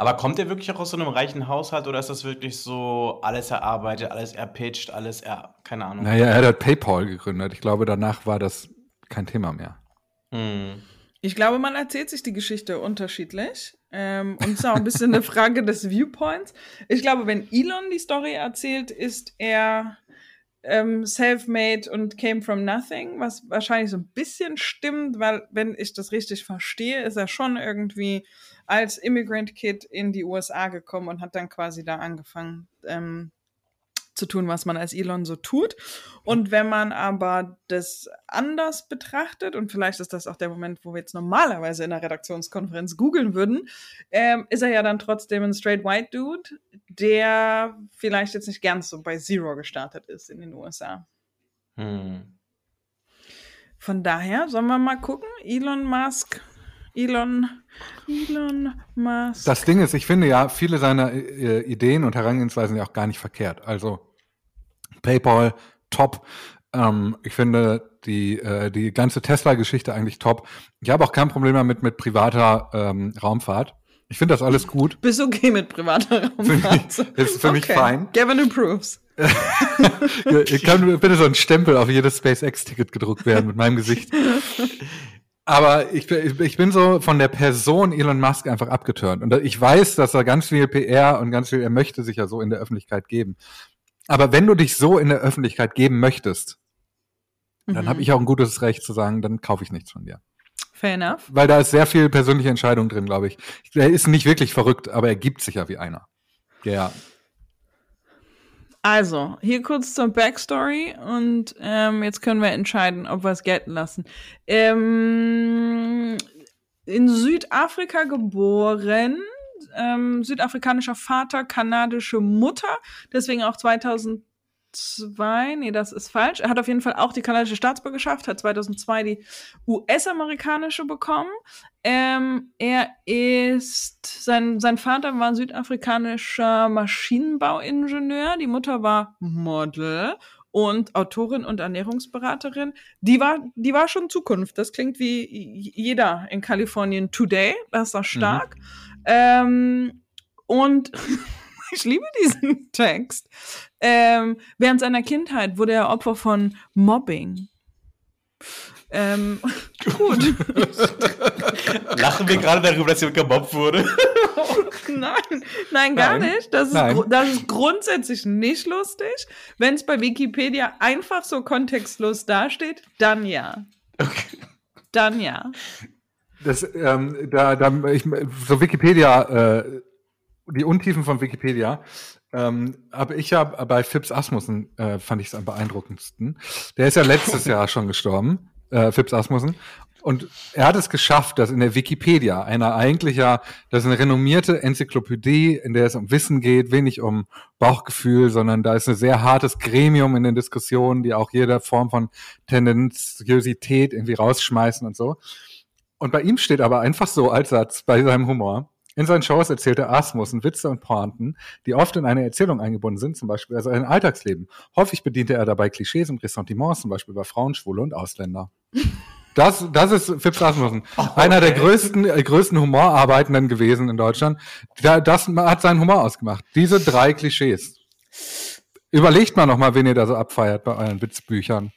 Aber kommt der wirklich auch aus so einem reichen Haushalt oder ist das wirklich so alles erarbeitet, alles erpitcht, alles er, keine Ahnung. Naja, er hat PayPal gegründet. Ich glaube, danach war das kein Thema mehr. Hm. Ich glaube, man erzählt sich die Geschichte unterschiedlich. Ähm, und es ist auch ein bisschen eine Frage des Viewpoints. Ich glaube, wenn Elon die Story erzählt, ist er ähm, self-made und came from nothing, was wahrscheinlich so ein bisschen stimmt, weil, wenn ich das richtig verstehe, ist er schon irgendwie als Immigrant Kid in die USA gekommen und hat dann quasi da angefangen, ähm, zu tun, was man als Elon so tut. Und wenn man aber das anders betrachtet, und vielleicht ist das auch der Moment, wo wir jetzt normalerweise in der Redaktionskonferenz googeln würden, ähm, ist er ja dann trotzdem ein straight white Dude, der vielleicht jetzt nicht ganz so bei Zero gestartet ist in den USA. Hm. Von daher sollen wir mal gucken. Elon Musk, Elon, Elon Musk. Das Ding ist, ich finde ja viele seiner äh, Ideen und Herangehensweisen ja auch gar nicht verkehrt. Also PayPal, top. Ähm, ich finde die, äh, die ganze Tesla-Geschichte eigentlich top. Ich habe auch kein Problem damit mit privater ähm, Raumfahrt. Ich finde das alles gut. Bist okay mit privater Für mich, Raumfahrt? ist für mich fein. Gavin approves. Ihr, ihr kann bitte so ein Stempel auf jedes SpaceX-Ticket gedruckt werden mit meinem Gesicht. Aber ich, bin- ich bin so von der Person Elon Musk einfach abgeturnt. Und ich weiß, dass er ganz viel PR und ganz viel, er möchte sich ja so in der Öffentlichkeit geben. Aber wenn du dich so in der Öffentlichkeit geben möchtest, dann Mhm. habe ich auch ein gutes Recht zu sagen, dann kaufe ich nichts von dir. Fair enough. Weil da ist sehr viel persönliche Entscheidung drin, glaube ich. Er ist nicht wirklich verrückt, aber er gibt sich ja wie einer. Ja. Also, hier kurz zur Backstory und ähm, jetzt können wir entscheiden, ob wir es gelten lassen. Ähm, in Südafrika geboren, ähm, südafrikanischer Vater, kanadische Mutter, deswegen auch 2000 2002, nee, das ist falsch. Er hat auf jeden Fall auch die kanadische Staatsbürgerschaft, hat 2002 die US-amerikanische bekommen. Ähm, er ist, sein, sein Vater war südafrikanischer Maschinenbauingenieur, die Mutter war Model und Autorin und Ernährungsberaterin. Die war, die war schon Zukunft. Das klingt wie jeder in Kalifornien today. Das ist das stark. Mhm. Ähm, und ich liebe diesen Text. Ähm, während seiner Kindheit wurde er Opfer von Mobbing. Ähm, gut. Lachen wir gerade darüber, dass jemand gemobbt wurde? nein, nein, gar nein. nicht. Das ist, nein. das ist grundsätzlich nicht lustig. Wenn es bei Wikipedia einfach so kontextlos dasteht, dann ja. Okay. Dann ja. Das, ähm, da, da, ich, so Wikipedia, äh, die Untiefen von Wikipedia, ähm, aber ich ja bei Phipps Asmussen äh, fand ich es am beeindruckendsten. Der ist ja letztes Jahr schon gestorben, äh, Phipps Asmussen. Und er hat es geschafft, dass in der Wikipedia, einer eigentlich ja, das ist eine renommierte Enzyklopädie, in der es um Wissen geht, wenig um Bauchgefühl, sondern da ist ein sehr hartes Gremium in den Diskussionen, die auch jede Form von Tendenziosität irgendwie rausschmeißen und so. Und bei ihm steht aber einfach so als Satz bei seinem Humor, in seinen Shows erzählt er Asmussen Witze und Pointen, die oft in eine Erzählung eingebunden sind, zum Beispiel also ein Alltagsleben. Häufig bediente er dabei Klischees und Ressentiments, zum Beispiel bei Frauen, Schwule und Ausländer. Das, das ist Phipps Asmussen. Oh, okay. Einer der größten, äh, größten Humorarbeitenden gewesen in Deutschland. Da, das hat seinen Humor ausgemacht. Diese drei Klischees. Überlegt mal nochmal, wen ihr da so abfeiert bei euren Witzbüchern.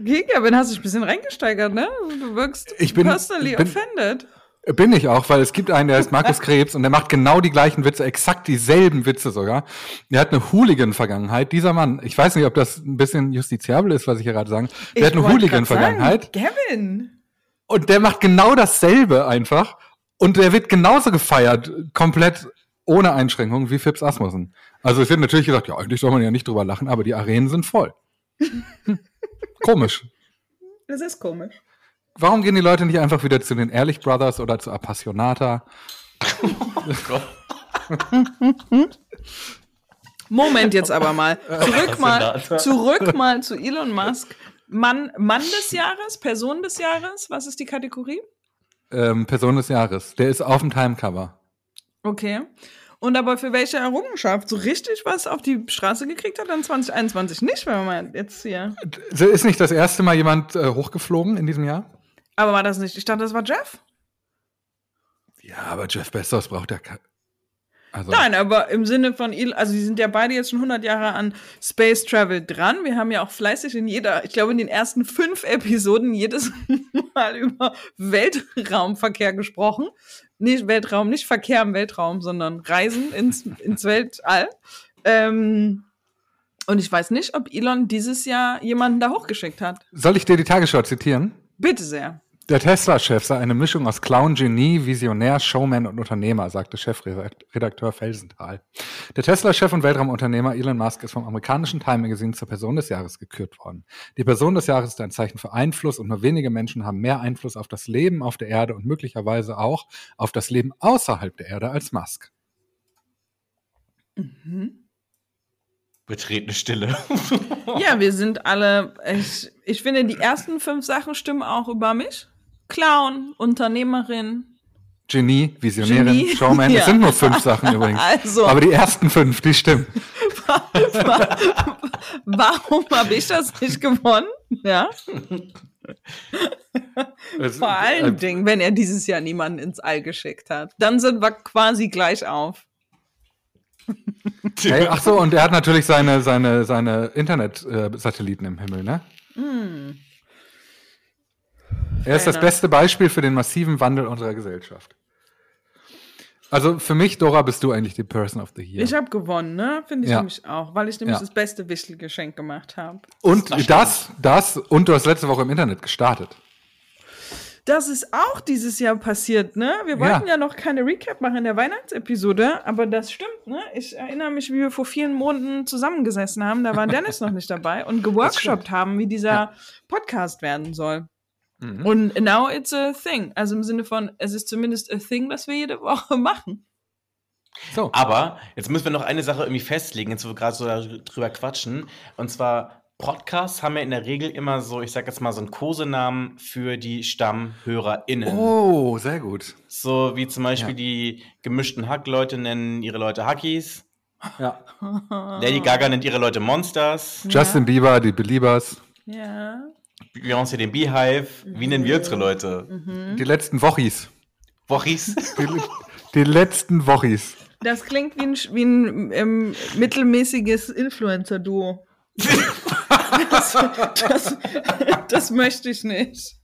Okay, Kevin, hast dich ein bisschen reingesteigert, ne? Du wirkst ich bin, personally bin, offended. Bin ich auch, weil es gibt einen, der heißt Markus Krebs und der macht genau die gleichen Witze, exakt dieselben Witze sogar. Der hat eine Hooligan-Vergangenheit. Dieser Mann, ich weiß nicht, ob das ein bisschen justiziabel ist, was ich hier gerade sage. Der ich hat eine Hooligan-Vergangenheit. Kevin. Und der macht genau dasselbe einfach. Und der wird genauso gefeiert, komplett ohne Einschränkungen wie Phipps Asmussen. Also es wird natürlich gesagt, ja, eigentlich soll man ja nicht drüber lachen, aber die Arenen sind voll. komisch. Das ist komisch. Warum gehen die Leute nicht einfach wieder zu den Ehrlich Brothers oder zu Appassionata? Moment jetzt aber mal. Zurück mal, zurück mal zu Elon Musk. Mann, Mann des Jahres, Person des Jahres, was ist die Kategorie? Ähm, Person des Jahres. Der ist auf dem Timecover. Okay. Und aber für welche Errungenschaft? So richtig was auf die Straße gekriegt hat dann 2021 nicht, wenn man jetzt hier. Ist nicht das erste Mal jemand äh, hochgeflogen in diesem Jahr? Aber war das nicht? Ich dachte, das war Jeff. Ja, aber Jeff Bezos braucht ja also Nein, aber im Sinne von, also die sind ja beide jetzt schon 100 Jahre an Space Travel dran. Wir haben ja auch fleißig in jeder, ich glaube in den ersten fünf Episoden jedes Mal über Weltraumverkehr gesprochen. Nicht Weltraum, nicht Verkehr im Weltraum, sondern Reisen ins, ins Weltall. Ähm, und ich weiß nicht, ob Elon dieses Jahr jemanden da hochgeschickt hat. Soll ich dir die Tagesschau zitieren? Bitte sehr. Der Tesla-Chef sei eine Mischung aus Clown, Genie, Visionär, Showman und Unternehmer, sagte Chefredakteur Felsenthal. Der Tesla-Chef und Weltraumunternehmer Elon Musk ist vom amerikanischen Time Magazine zur Person des Jahres gekürt worden. Die Person des Jahres ist ein Zeichen für Einfluss und nur wenige Menschen haben mehr Einfluss auf das Leben auf der Erde und möglicherweise auch auf das Leben außerhalb der Erde als Musk. Mhm. Betretene Stille. ja, wir sind alle. Ich, ich finde, die ersten fünf Sachen stimmen auch über mich. Clown, Unternehmerin. Genie, Visionärin, Genie. Showman. Ja. Es sind nur fünf Sachen übrigens. Also. Aber die ersten fünf, die stimmen. Warum habe ich das nicht gewonnen? Ja. Vor allen äh, Dingen, wenn er dieses Jahr niemanden ins All geschickt hat. Dann sind wir quasi gleich auf. Hey, ach so, und er hat natürlich seine, seine, seine Internet-Satelliten im Himmel, ne? Mm. Er ist das beste Beispiel für den massiven Wandel unserer Gesellschaft. Also für mich, Dora, bist du eigentlich die Person of the Year. Ich habe gewonnen, ne? Finde ich ja. nämlich auch, weil ich nämlich ja. das beste Wichtelgeschenk gemacht habe. Und das, das, das, und du hast letzte Woche im Internet gestartet. Das ist auch dieses Jahr passiert, ne? Wir wollten ja, ja noch keine Recap machen in der Weihnachtsepisode, aber das stimmt, ne? Ich erinnere mich, wie wir vor vielen Monaten zusammengesessen haben, da war Dennis noch nicht dabei und geworkshopt haben, wie dieser ja. Podcast werden soll. Mhm. Und now it's a thing. Also im Sinne von, es ist zumindest a thing, das wir jede Woche machen. So. Aber jetzt müssen wir noch eine Sache irgendwie festlegen, jetzt wo wir gerade so drüber quatschen. Und zwar, Podcasts haben ja in der Regel immer so, ich sag jetzt mal, so einen Kosenamen für die StammhörerInnen. Oh, sehr gut. So wie zum Beispiel Ja. die gemischten Hack-Leute nennen ihre Leute Hackies. Ja. Lady Gaga nennt ihre Leute Monsters. Justin Bieber, die Beliebers. Ja. Beyoncé den Beehive. Wie nennen wir unsere Leute? Mhm. Die letzten Wochis. Wochis. Die, die letzten Wochis. Das klingt wie ein, wie ein ähm, mittelmäßiges Influencer-Duo. das, das, das möchte ich nicht.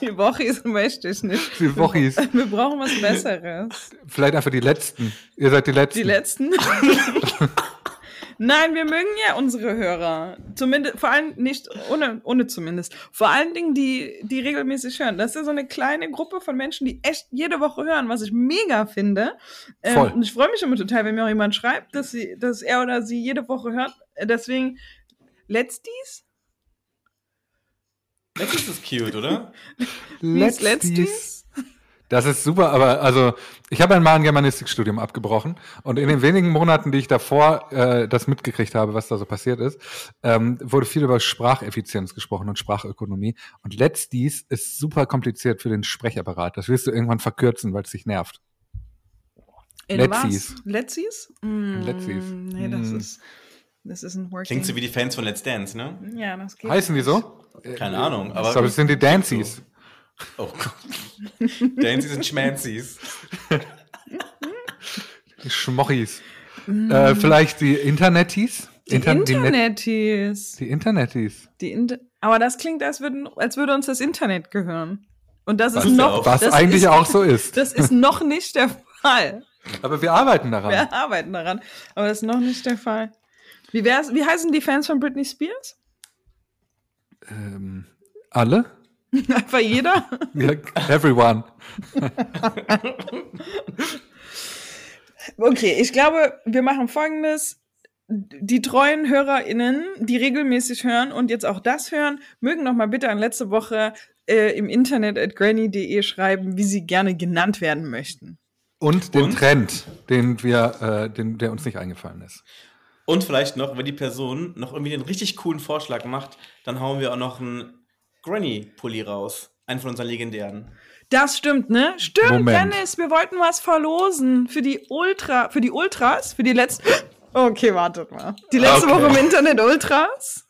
Die Wochis möchte ich nicht. Die Wochis. Wir brauchen was Besseres. Vielleicht einfach die letzten. Ihr seid die letzten. Die letzten? Nein, wir mögen ja unsere Hörer. Zumindest, vor allem nicht, ohne, ohne zumindest. Vor allen Dingen die, die regelmäßig hören. Das ist so eine kleine Gruppe von Menschen, die echt jede Woche hören, was ich mega finde. Ähm, Voll. und ich freue mich immer total, wenn mir auch jemand schreibt, dass, sie, dass er oder sie jede Woche hört. Deswegen, letztis? Das ist cute, oder? Ist letztis? Das ist super, aber also ich habe ein ein Germanistikstudium abgebrochen und in den wenigen Monaten, die ich davor äh, das mitgekriegt habe, was da so passiert ist, ähm, wurde viel über Spracheffizienz gesprochen und Sprachökonomie. Und letztdies ist super kompliziert für den Sprechapparat. Das wirst du irgendwann verkürzen, weil es dich nervt. In Letztis. was? Letztis? Mm, Letztis. Nee, das Mm. ist, ist ein working. Klingt so wie die Fans von Let's Dance, ne? Ja, das geht. Heißen die so? Keine Ahnung, Ich aber. glaube, es sind die Dancies. Oh Gott. Dances und Schmanzis. Die Schmochis. Äh, vielleicht die Internetis? Mm. Die Inter- Internetis. Die Internetis. Die Inter aber das klingt, als, würden, als würde uns das Internet gehören. Und das Was ist noch. auch- Was eigentlich ist, auch so ist. Das ist noch nicht der Fall. Aber wir arbeiten daran. Wir arbeiten daran. Aber das ist noch nicht der Fall. Wie, wär's, wie heißen die Fans von Britney Spears? Ähm, alle? Einfach jeder? Everyone. Okay, ich glaube, wir machen folgendes. Die treuen HörerInnen, die regelmäßig hören und jetzt auch das hören, mögen noch mal bitte an letzte Woche äh, im Internet at granny.de schreiben, wie sie gerne genannt werden möchten. Und den Und? Trend, den wir, äh, den, der uns nicht eingefallen ist. Und vielleicht noch, wenn die Person noch irgendwie einen richtig coolen Vorschlag macht, dann hauen wir auch noch einen Granny-Pulli raus. Einen von unseren legendären. Das stimmt, ne? Stimmt, Moment. Dennis, wir wollten was verlosen für die Ultra, für die Ultras, für die letzte. Okay, wartet mal. Die letzte Okay. Woche im Internet Ultras.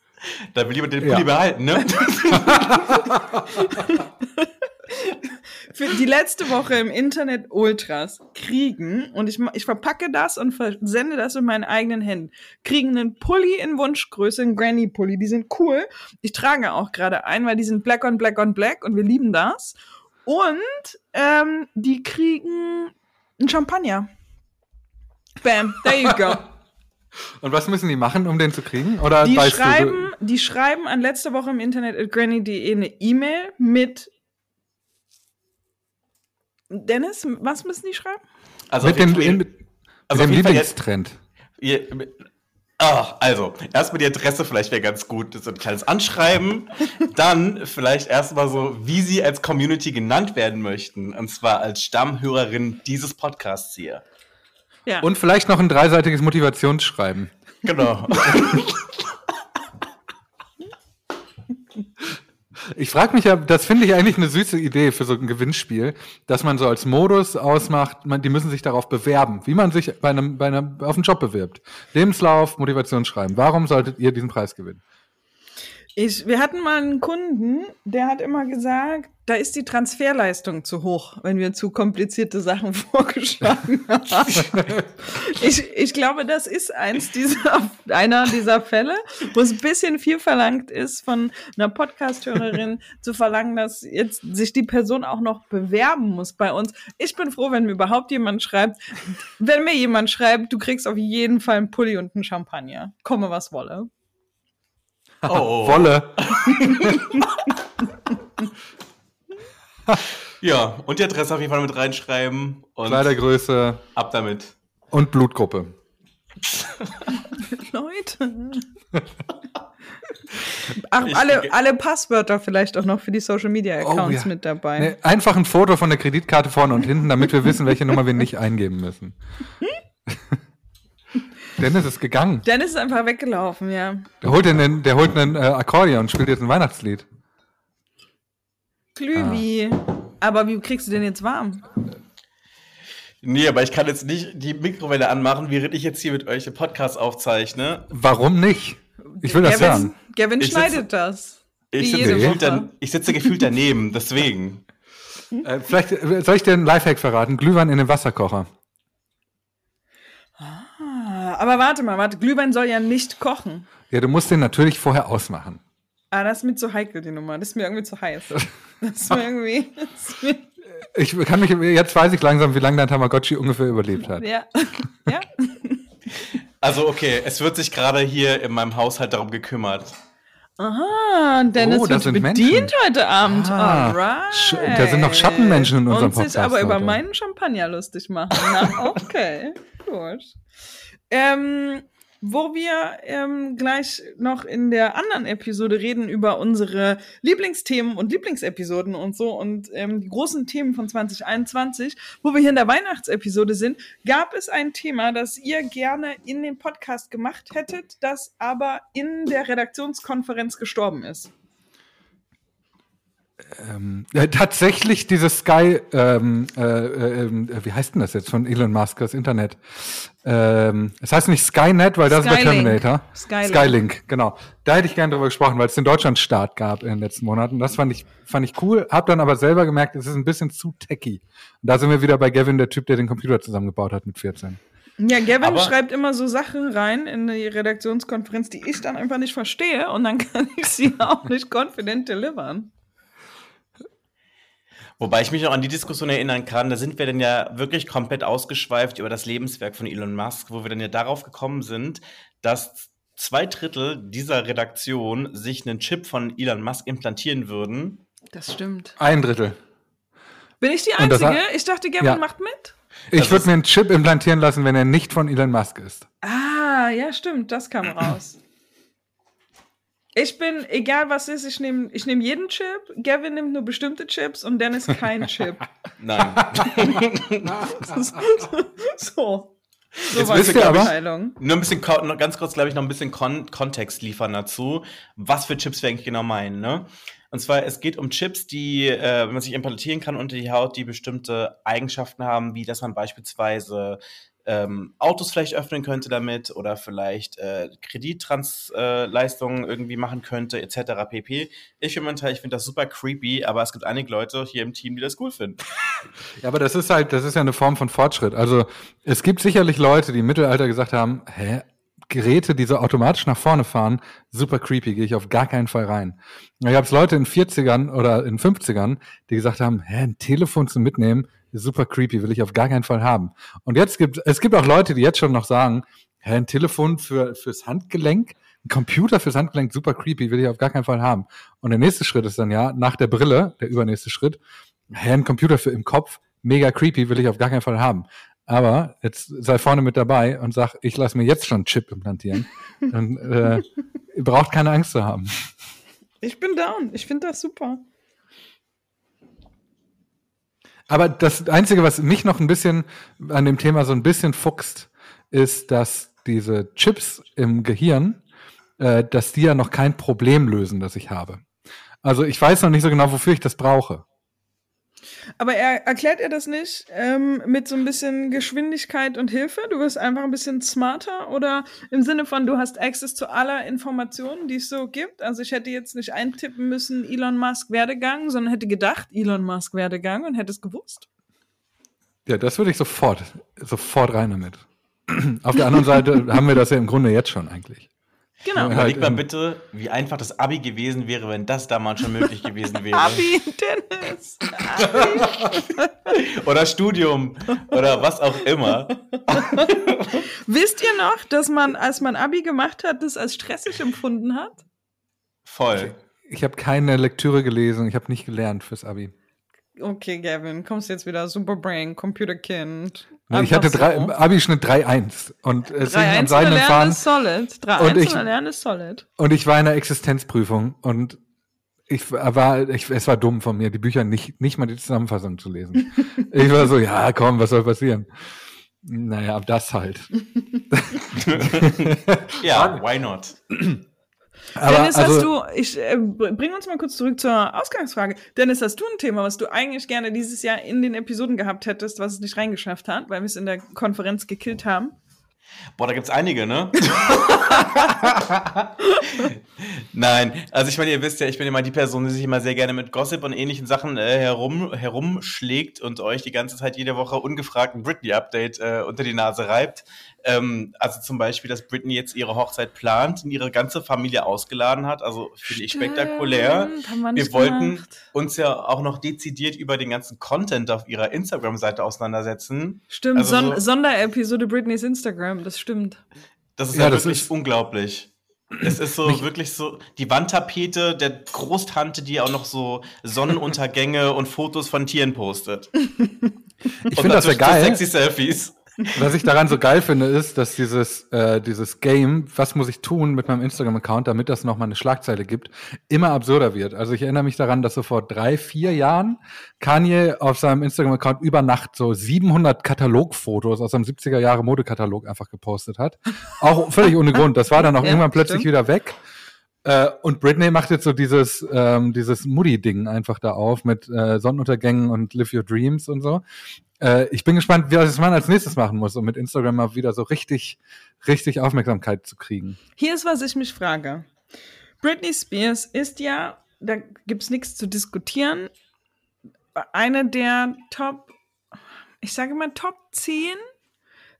Da will jemand den Ja. Pulli behalten, ne? für die letzte Woche im Internet Ultras kriegen, und ich, ich verpacke das und versende das in meinen eigenen Händen, kriegen einen Pulli in Wunschgröße, einen Granny-Pulli. Die sind cool. Ich trage auch gerade einen, weil die sind black on black on black und wir lieben das. Und ähm, die kriegen einen Champagner. Bam, there you go. Und was müssen die machen, um den zu kriegen? Oder Die schreiben, die schreiben an letzte Woche im Internet at granny.de eine E-Mail mit Dennis, was müssen die schreiben? Also mit dem, Fall- mit also dem jetzt- Lieblingstrend? Ihr, ah, also, erstmal die Adresse vielleicht wäre ganz gut. So ein kleines Anschreiben. Dann vielleicht erstmal so, wie sie als Community genannt werden möchten. Und zwar als Stammhörerin dieses Podcasts hier. Ja. Und vielleicht noch ein dreiseitiges Motivationsschreiben. Genau. Ich frage mich ja, das finde ich eigentlich eine süße Idee für so ein Gewinnspiel, dass man so als Modus ausmacht, man, die müssen sich darauf bewerben, wie man sich bei einem, bei einem, auf einen Job bewirbt. Lebenslauf, Motivationsschreiben. Warum solltet ihr diesen Preis gewinnen? Ich, wir hatten mal einen Kunden, der hat immer gesagt, da ist die Transferleistung zu hoch, wenn wir zu komplizierte Sachen vorgeschlagen haben. ich, ich glaube, das ist eins dieser, einer dieser Fälle, wo es ein bisschen viel verlangt ist, von einer Podcast-Hörerin zu verlangen, dass jetzt sich die Person auch noch bewerben muss bei uns. Ich bin froh, wenn mir überhaupt jemand schreibt, wenn mir jemand schreibt, du kriegst auf jeden Fall einen Pulli und einen Champagner. Komme, was wolle. Oh. Wolle. Ja, und die Adresse auf jeden Fall mit reinschreiben. Und Kleidergröße ab damit. und Blutgruppe. Leute. Ach, Ich alle, alle Passwörter vielleicht auch noch für die Social Media Accounts Oh, ja. mit dabei. Nee, einfach ein Foto von der Kreditkarte vorne und hinten, damit wir wissen, welche Nummer wir nicht eingeben müssen. Dennis ist gegangen. Dennis ist einfach weggelaufen, ja. Der holt einen, der holt einen äh, Akkordeon und spielt jetzt ein Weihnachtslied. Klüvi. Aber wie kriegst du den jetzt warm? Nee, aber ich kann jetzt nicht die Mikrowelle anmachen, während ich jetzt hier mit euch den Podcast aufzeichne. Warum nicht? Ich will das Gavin, hören. Gavin Ich schneidet sitze- das. Ich sitze, gefühlt Woche. dan, ich sitze gefühlt daneben, deswegen. Äh, vielleicht äh, soll ich dir einen Lifehack verraten? Glühwein in den Wasserkocher. Aber warte mal, warte. Glühwein soll ja nicht kochen. Ja, du musst den natürlich vorher ausmachen. Ah, das ist mir zu heikel, die Nummer. Das ist mir irgendwie zu heiß. Das ist mir irgendwie. Ist mir, Ich kann mich, jetzt weiß ich langsam, wie lange dein Tamagotchi ungefähr überlebt hat. ja. ja. Also, okay, es wird sich gerade hier in meinem Haushalt darum gekümmert. Aha, und Dennis Oh, das wird sind bedient Menschen. heute Abend. Ah, Alright. da sind noch Schattenmenschen in unserem Und sich Podcast aber über heute. meinen Champagner lustig machen. Na, okay, gut. Ähm, wo wir ähm, gleich noch in der anderen Episode reden über unsere Lieblingsthemen und Lieblingsepisoden und so und ähm, die großen Themen von 2021, wo wir hier in der Weihnachtsepisode sind, gab es ein Thema, das ihr gerne in den Podcast gemacht hättet, das aber in der Redaktionskonferenz gestorben ist. Ähm, ja, tatsächlich dieses Sky, ähm, äh, äh, äh, wie heißt denn das jetzt von Elon Musk, das Internet? Ähm, es heißt nicht Skynet, weil das ist bei Skylink. Terminator. Skylink. Skylink, genau. Da hätte ich gerne drüber gesprochen, weil es den Deutschlandstart gab in den letzten Monaten. Das fand ich, fand ich cool. Hab dann aber selber gemerkt, es ist ein bisschen zu techy. Und da sind wir wieder bei Gavin, der Typ, der den Computer zusammengebaut hat mit 14. Ja, Gavin Aber- schreibt immer so Sachen rein in die Redaktionskonferenz, die ich dann einfach nicht verstehe und dann kann ich sie auch nicht confident delivern. Wobei ich mich noch an die Diskussion erinnern kann, da sind wir dann ja wirklich komplett ausgeschweift über das Lebenswerk von Elon Musk, wo wir dann ja darauf gekommen sind, dass zwei Drittel dieser Redaktion sich einen Chip von Elon Musk implantieren würden. Das stimmt. Ein Drittel. Bin ich die Einzige? hat- Ich dachte, Gavin Ja. macht mit. Ich würde mir einen Chip implantieren lassen, wenn er nicht von Elon Musk ist. Ah, ja, stimmt, das kam raus. Ich bin, egal was ist, ich nehme ich nehm jeden Chip. Gavin nimmt nur bestimmte Chips und Dennis kein Chip. Nein. so. So Jetzt die ihr aber- Aufteilung. Nur ein bisschen, ganz kurz, glaube ich, noch ein bisschen Kon Kontext liefern dazu, was für Chips wir eigentlich genau meinen. Ne? Und zwar, es geht um Chips, die äh, man sich implantieren kann unter die Haut, die bestimmte Eigenschaften haben, wie dass man beispielsweise ähm, Autos vielleicht öffnen könnte damit oder vielleicht äh, Kredittransleistungen irgendwie machen könnte, etc. pp. Ich für meinen Teil, ich finde das super creepy, aber es gibt einige Leute hier im Team, die das cool finden. Ja, aber das ist halt, das ist ja eine Form von Fortschritt. Also es gibt sicherlich Leute, die im Mittelalter gesagt haben, hä, Geräte, die so automatisch nach vorne fahren, super creepy, gehe ich auf gar keinen Fall rein. Da gab es Leute in 40ern oder in 50ern, die gesagt haben, hä, ein Telefon zu mitnehmen, super creepy, will ich auf gar keinen Fall haben. Und jetzt gibt es gibt auch Leute, die jetzt schon noch sagen, hä, ein Telefon für, fürs Handgelenk, ein Computer fürs Handgelenk, super creepy, will ich auf gar keinen Fall haben. Und der nächste Schritt ist dann ja, nach der Brille, der übernächste Schritt, hä, ein Computer für im Kopf, mega creepy, will ich auf gar keinen Fall haben. Aber jetzt sei vorne mit dabei und sag, ich lasse mir jetzt schon einen Chip implantieren. Dann äh, ihr braucht keine Angst zu haben. Ich bin down. Ich finde das super. Aber das Einzige, was mich noch ein bisschen an dem Thema so ein bisschen fuchst, ist, dass diese Chips im Gehirn, äh, dass die ja noch kein Problem lösen, das ich habe. Also ich weiß noch nicht so genau, wofür ich das brauche. Aber er, erklärt er das nicht ähm, mit so ein bisschen Geschwindigkeit und Hilfe? Du wirst einfach ein bisschen smarter oder im Sinne von, du hast Access zu aller Informationen, die es so gibt? Also ich hätte jetzt nicht eintippen müssen, Elon Musk Werdegang, sondern hätte gedacht, Elon Musk Werdegang und hätte es gewusst. Ja, das würde ich sofort, sofort rein damit. Auf der anderen Seite haben wir das ja im Grunde jetzt schon eigentlich. Genau. Überleg mal ähm, bitte, wie einfach das Abi gewesen wäre, wenn das damals schon möglich gewesen wäre. Abi, Dennis. Abi. Oder Studium oder was auch immer. Wisst ihr noch, dass man, als man Abi gemacht hat, das als stressig empfunden hat? Voll. Ich habe keine Lektüre gelesen, ich habe nicht gelernt fürs Abi. Okay, Gavin, kommst jetzt wieder Superbrain, Computerkind. ich hatte drei, so. Abi-Schnitt 3-1 und es hing 3-1 an und seinen Fahren ist solid. 3-1 Und und, ich- Lernen ist solid. und ich war in der Existenzprüfung und ich war, ich, es war dumm von mir, die Bücher nicht, nicht mal die Zusammenfassung zu lesen. ich war so, ja, komm, was soll passieren? Naja, das halt. ja, why not? Aber Dennis, also, hast du, ich äh, bring uns mal kurz zurück zur Ausgangsfrage. Dennis, hast du ein Thema, was du eigentlich gerne dieses Jahr in den Episoden gehabt hättest, was es nicht reingeschafft hat, weil wir es in der Konferenz gekillt haben? Boah, da gibt's einige, ne? Nein, also ich meine, ihr wisst ja, ich bin immer die Person, die sich immer sehr gerne mit Gossip und ähnlichen Sachen äh, herum, herumschlägt und euch die ganze Zeit jede Woche ungefragt ein Britney-Update äh, unter die Nase reibt. Ähm, also zum Beispiel, dass Britney jetzt ihre Hochzeit plant und ihre ganze Familie ausgeladen hat. Also finde ich spektakulär. Wir wollten gemacht. uns ja auch noch dezidiert über den ganzen Content auf ihrer Instagram-Seite auseinandersetzen. Stimmt, Also Son so- Sonderepisode Britneys Instagram, das stimmt. Das ist Ja, ja, das wirklich ist- unglaublich. Es ist so wirklich so die Wandtapete der Großtante, die auch noch so Sonnenuntergänge und Fotos von Tieren postet. ich finde das ja geil. Sexy Selfies. Was ich daran so geil finde, ist, dass dieses, äh, dieses Game, was muss ich tun mit meinem Instagram-Account, damit das nochmal eine Schlagzeile gibt, immer absurder wird. Also ich erinnere mich daran, dass so vor drei, vier Jahren Kanye auf seinem Instagram-Account über Nacht so 700 Katalogfotos aus seinem 70er Jahre Modekatalog einfach gepostet hat. Auch völlig ohne Grund. Das war dann auch Ja, irgendwann plötzlich stimmt. wieder weg. Äh, und Britney macht jetzt so dieses, ähm, dieses Moody-Ding einfach da auf mit äh, Sonnenuntergängen und Live Your Dreams und so. Äh, ich bin gespannt, wie das man als nächstes machen muss, um mit Instagram mal wieder so richtig, richtig Aufmerksamkeit zu kriegen. Hier ist, was ich mich frage. Britney Spears ist ja, da gibt's nichts zu diskutieren, eine der Top, ich sage mal Top 10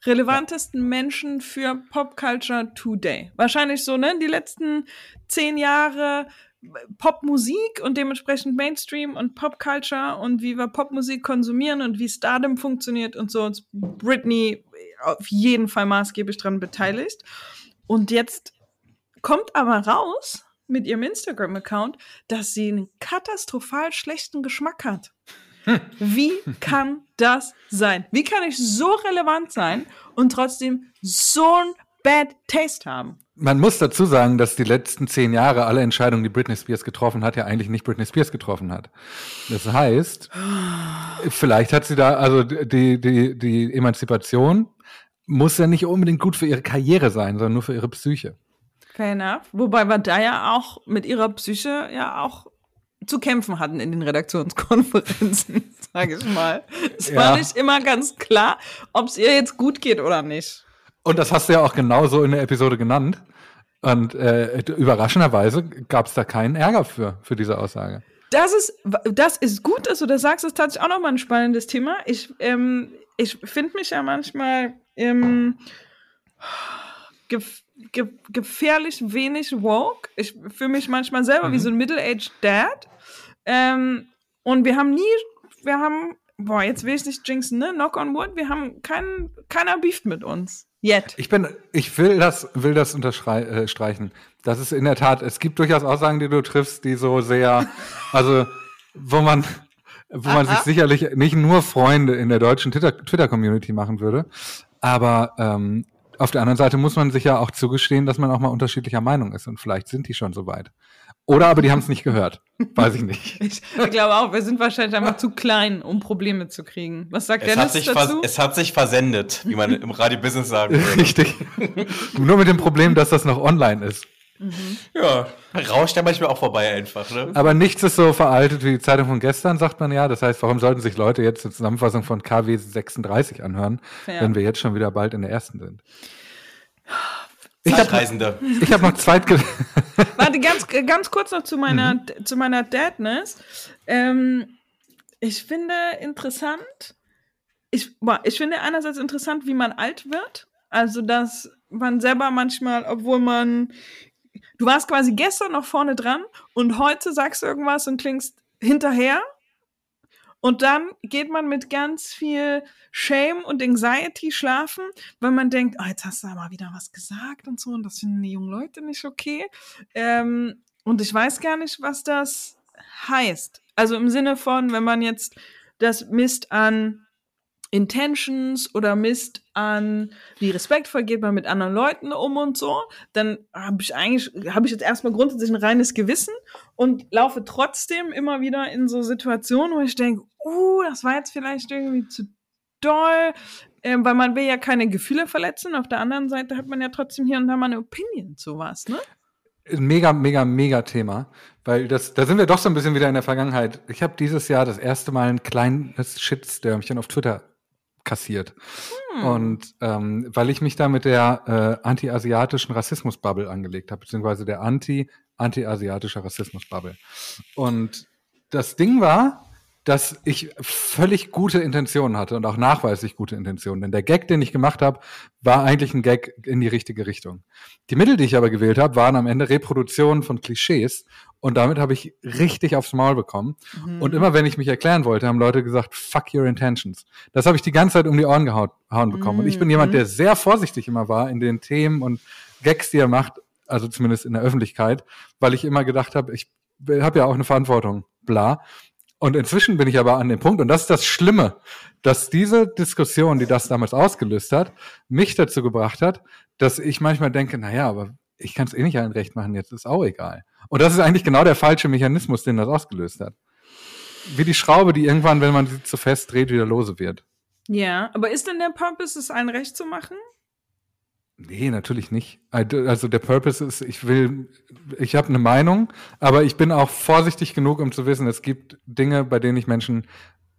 relevantesten Menschen für Popculture Today. Wahrscheinlich so, ne? Die letzten zehn Jahre Popmusik und dementsprechend Mainstream und Popculture und wie wir Popmusik konsumieren und wie Stardom funktioniert und so. ist Britney auf jeden Fall maßgeblich dran beteiligt. Und jetzt kommt aber raus mit ihrem Instagram-Account, dass sie einen katastrophal schlechten Geschmack hat. Wie kann das sein? Wie kann ich so relevant sein und trotzdem so ein Bad Taste haben? Man muss dazu sagen, dass die letzten zehn Jahre alle Entscheidungen, die Britney Spears getroffen hat, ja eigentlich nicht Britney Spears getroffen hat. Das heißt, vielleicht hat sie da, also die, die, die Emanzipation muss ja nicht unbedingt gut für ihre Karriere sein, sondern nur für ihre Psyche. Fair enough. Wobei wir da ja auch mit ihrer Psyche ja auch zu kämpfen hatten in den Redaktionskonferenzen, sage ich mal. Es war Ja. nicht immer ganz klar, ob es ihr jetzt gut geht oder nicht. Und das hast du ja auch genauso in der Episode genannt. Und äh, überraschenderweise gab es da keinen Ärger für, für diese Aussage. Das ist, das ist gut, dass du das sagst. Das ist tatsächlich auch nochmal ein spannendes Thema. Ich, ähm, ich finde mich ja manchmal ähm, gef ge gefährlich wenig woke. Ich fühle mich manchmal selber wie so ein Middle-aged Dad. Ähm, und wir haben nie, wir haben, boah, jetzt will ich nicht jinxen, ne? Knock on wood, wir haben keinen, keiner beeft mit uns. Yet. Ich bin, ich will das, will das unterstreichen. Das ist in der Tat, es gibt durchaus Aussagen, die du triffst, die so sehr, also, wo man, wo man sich sicherlich nicht nur Freunde in der deutschen Twitter- Twitter-Community machen würde. Aber ähm, auf der anderen Seite muss man sich ja auch zugestehen, dass man auch mal unterschiedlicher Meinung ist. Und vielleicht sind die schon so weit. Oder aber die haben es nicht gehört. Weiß ich nicht. Ich glaube auch, wir sind wahrscheinlich einfach zu klein, um Probleme zu kriegen. Was sagt Es hat, Dennis sich dazu? es hat sich versendet, wie man im Radio Business sagen würde. Richtig. Nur mit dem Problem, dass das noch online ist. Ja, rauscht ja manchmal auch vorbei einfach, ne? Aber nichts ist so veraltet wie die Zeitung von gestern, sagt man ja. Das heißt, warum sollten sich Leute jetzt eine Zusammenfassung von KW 36 anhören, Ja. wenn wir jetzt schon wieder bald in der ersten sind? Ich habe Zeitreisende. ich hab noch Zweitge Warte, ganz, ganz kurz noch zu meiner, Mhm. zu meiner Dadness. Ähm, ich finde interessant, ich, boah, ich finde einerseits interessant, wie man alt wird. Also, dass man selber manchmal, obwohl man, du warst quasi gestern noch vorne dran und heute sagst du irgendwas und klingst hinterher. Und dann geht man mit ganz viel Shame und Anxiety schlafen, weil man denkt, oh, jetzt hast du aber wieder was gesagt und so und das finden die jungen Leute nicht okay. Ähm, und ich weiß gar nicht, was das heißt. Also im Sinne von, wenn man jetzt das misst an Intentions oder misst an, wie respektvoll geht man mit anderen Leuten um und so, dann habe ich eigentlich, habe ich jetzt erstmal grundsätzlich ein reines Gewissen und laufe trotzdem immer wieder in so Situationen, wo ich denke, uh, das war jetzt vielleicht irgendwie zu doll. äh, weil man will ja keine Gefühle verletzen. Auf der anderen Seite hat man ja trotzdem hier und da mal eine Opinion zu was, ne? Ein mega, mega, mega Thema, weil das, da sind wir doch so ein bisschen wieder in der Vergangenheit. Ich habe dieses Jahr das erste Mal ein kleines Shitstürmchen auf Twitter kassiert. Hm. Und ähm, weil ich mich da mit der äh, anti-asiatischen Rassismus-Bubble angelegt habe, beziehungsweise der anti-anti-asiatische Rassismus-Bubble. Und das Ding war, dass ich völlig gute Intentionen hatte und auch nachweislich gute Intentionen. Denn der Gag, den ich gemacht habe, war eigentlich ein Gag in die richtige Richtung. Die Mittel, die ich aber gewählt habe, waren am Ende Reproduktionen von Klischees und damit habe ich richtig aufs Maul bekommen. Mhm. Und immer wenn ich mich erklären wollte, haben Leute gesagt, fuck your intentions. Das habe ich die ganze Zeit um die Ohren gehauen, bekommen. Und ich bin Mhm. jemand, der sehr vorsichtig immer war in den Themen und Gags, die er macht, also zumindest in der Öffentlichkeit, weil ich immer gedacht habe, ich habe ja auch eine Verantwortung, bla. Und inzwischen bin ich aber an dem Punkt, und das ist das Schlimme, dass diese Diskussion, die das damals ausgelöst hat, mich dazu gebracht hat, dass ich manchmal denke, na ja, aber ich kann es eh nicht allen recht machen, jetzt ist auch egal. Und das ist eigentlich genau der falsche Mechanismus, den das ausgelöst hat. Wie die Schraube, die irgendwann, wenn man sie zu fest dreht, wieder lose wird. Ja, aber ist denn der Purpose, es allen recht zu machen? Nee, natürlich nicht. Also der Purpose ist, ich will, ich habe eine Meinung, aber ich bin auch vorsichtig genug, um zu wissen, es gibt Dinge, bei denen ich Menschen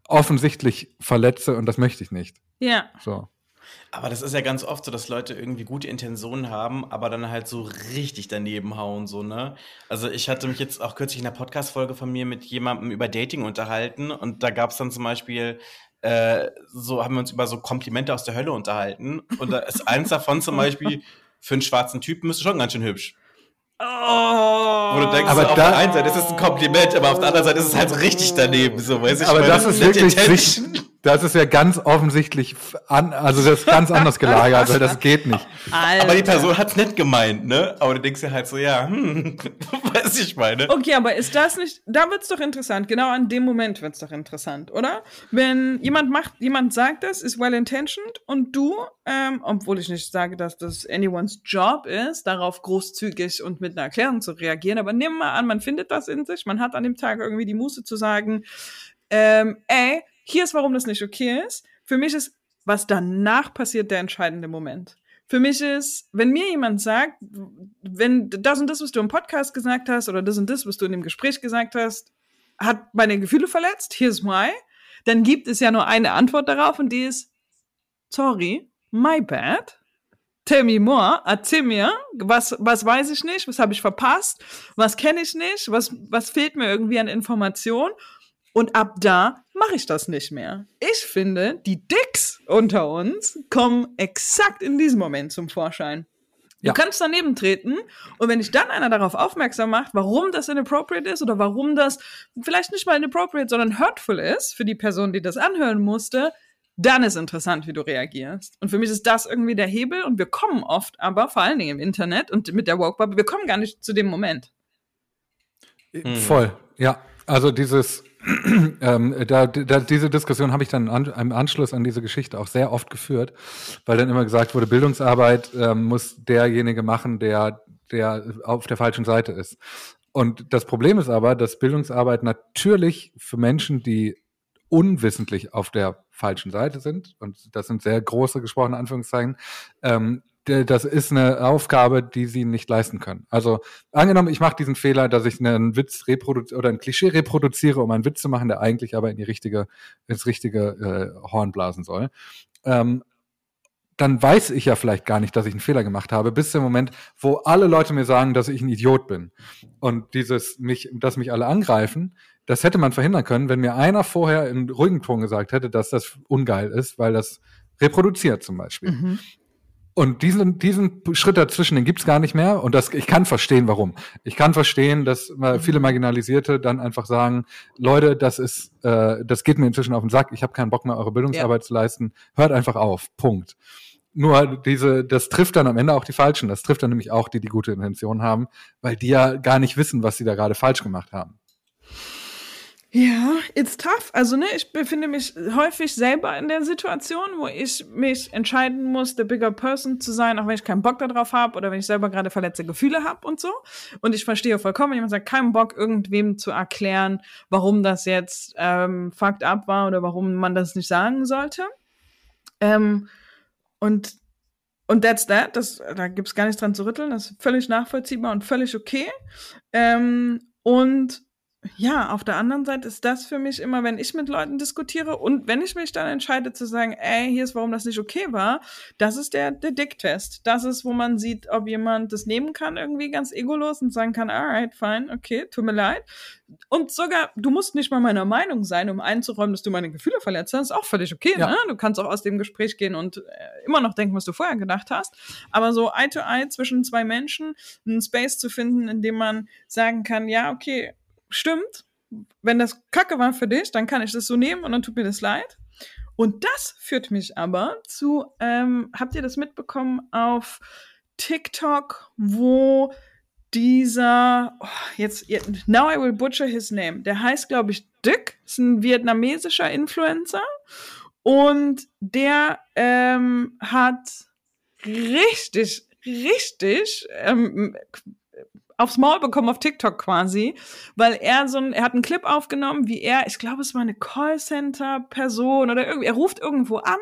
offensichtlich verletze und das möchte ich nicht. Ja. So. Aber das ist ja ganz oft so, dass Leute irgendwie gute Intentionen haben, aber dann halt so richtig daneben hauen, so, ne? Also ich hatte mich jetzt auch kürzlich in einer Podcast-Folge von mir mit jemandem über Dating unterhalten und da gab es dann zum Beispiel, äh, so haben wir uns über so Komplimente aus der Hölle unterhalten und da ist eins davon zum Beispiel, für einen schwarzen Typen bist du schon ganz schön hübsch. Oh. Wo du denkst, Aber auf da- der einen Seite ist es ein Kompliment, aber auf der anderen Seite ist es halt so richtig daneben, so, weißt du? ich Aber meine, das ist mit wirklich, Intention. sich- das ist ja ganz offensichtlich, an, also das ist ganz anders gelagert, weil das geht nicht. Aber die Person hat's nett gemeint, ne? Aber du denkst dir halt so, ja, hm, weiß ich meine. Okay, aber ist das nicht, da wird's doch interessant. Genau an dem Moment wird's doch interessant, oder? Wenn jemand macht, jemand sagt das, ist well intentioned und du, ähm, obwohl ich nicht sage, dass das anyone's Job ist, darauf großzügig und mit einer Erklärung zu reagieren, aber nehmen wir mal an, man findet das in sich, man hat an dem Tag irgendwie die Muße zu sagen, ähm, ey, hier ist, warum das nicht okay ist. Für mich ist, was danach passiert, der entscheidende Moment. Für mich ist, wenn mir jemand sagt, wenn das und das, was du im Podcast gesagt hast, oder das und das, was du in dem Gespräch gesagt hast, hat meine Gefühle verletzt, here's why, dann gibt es ja nur eine Antwort darauf und die ist, sorry, my bad. Tell me more, erzähl mir, was, was weiß ich nicht, was habe ich verpasst, was kenne ich nicht, was, was fehlt mir irgendwie an Information. Und ab da mache ich das nicht mehr. Ich finde, die Dicks unter uns kommen exakt in diesem Moment zum Vorschein. Du Ja. kannst daneben treten und wenn dich dann einer darauf aufmerksam macht, warum das inappropriate ist oder warum das vielleicht nicht mal inappropriate, sondern hurtful ist für die Person, die das anhören musste, dann ist interessant, wie du reagierst. Und für mich ist das irgendwie der Hebel und wir kommen oft aber, vor allen Dingen im Internet und mit der Woke-Bubble, wir kommen gar nicht zu dem Moment. Voll, ja. Also dieses, ähm, da, da, diese Diskussion habe ich dann an, im Anschluss an diese Geschichte auch sehr oft geführt, weil dann immer gesagt wurde, Bildungsarbeit ähm, muss derjenige machen, der, der auf der falschen Seite ist. Und das Problem ist aber, dass Bildungsarbeit natürlich für Menschen, die unwissentlich auf der falschen Seite sind, und das sind sehr große gesprochene Anführungszeichen, ähm, das ist eine Aufgabe, die sie nicht leisten können. Also angenommen, ich mache diesen Fehler, dass ich einen Witz reproduziere oder ein Klischee reproduziere, um einen Witz zu machen, der eigentlich aber in die richtige, ins richtige äh, Horn blasen soll. Ähm, dann weiß ich ja vielleicht gar nicht, dass ich einen Fehler gemacht habe, bis zum Moment, wo alle Leute mir sagen, dass ich ein Idiot bin. Und dieses mich, dass mich alle angreifen, das hätte man verhindern können, wenn mir einer vorher in ruhigem Ton gesagt hätte, dass das ungeil ist, weil das reproduziert zum Beispiel. Und diesen, diesen Schritt dazwischen, den gibt's gar nicht mehr. Und das, ich kann verstehen, warum. Ich kann verstehen, dass äh, viele Marginalisierte dann einfach sagen, Leute, das ist, äh, das geht mir inzwischen auf den Sack, ich habe keinen Bock mehr, eure Bildungsarbeit zu leisten. Hört einfach auf. Punkt. Nur diese, das trifft dann am Ende auch die Falschen. Das trifft dann nämlich auch die, die gute Intention haben, weil die ja gar nicht wissen, was sie da gerade falsch gemacht haben. Ja, it's tough. Also, ne, ich befinde mich häufig selber in der Situation, wo ich mich entscheiden muss, der bigger person zu sein, auch wenn ich keinen Bock darauf habe oder wenn ich selber gerade verletzte Gefühle habe und so. Und ich verstehe vollkommen, jemand sagt, keinen Bock, irgendwem zu erklären, warum das jetzt ähm, fucked up war oder warum man das nicht sagen sollte. Ähm, und, und that's that. Das, da es gar nichts dran zu rütteln. Das ist völlig nachvollziehbar und völlig okay. Ähm, und ja, auf der anderen Seite ist das für mich immer, wenn ich mit Leuten diskutiere und wenn ich mich dann entscheide zu sagen, ey, hier ist, warum das nicht okay war, das ist der, der Dicktest. Das ist, wo man sieht, ob jemand das nehmen kann, irgendwie ganz egolos und sagen kann, alright, fine, okay, tut mir leid. Und sogar, du musst nicht mal meiner Meinung sein, um einzuräumen, dass du meine Gefühle verletzt hast. Ist auch völlig okay, Ja. ne? Du kannst auch aus dem Gespräch gehen und äh, immer noch denken, was du vorher gedacht hast. Aber so Eye to Eye zwischen zwei Menschen, einen Space zu finden, in dem man sagen kann, ja, okay, stimmt, wenn das Kacke war für dich, dann kann ich das so nehmen und dann tut mir das leid. Und das führt mich aber zu, ähm, habt ihr das mitbekommen auf TikTok, wo dieser, oh, jetzt, now I will butcher his name, der heißt, glaube ich, Dick, ist ein vietnamesischer Influencer und der ähm, hat richtig, richtig ähm, aufs Maul bekommen auf TikTok quasi, weil er so ein, er hat einen Clip aufgenommen, wie er, ich glaube, es war eine Callcenter-Person oder irgendwie, er ruft irgendwo an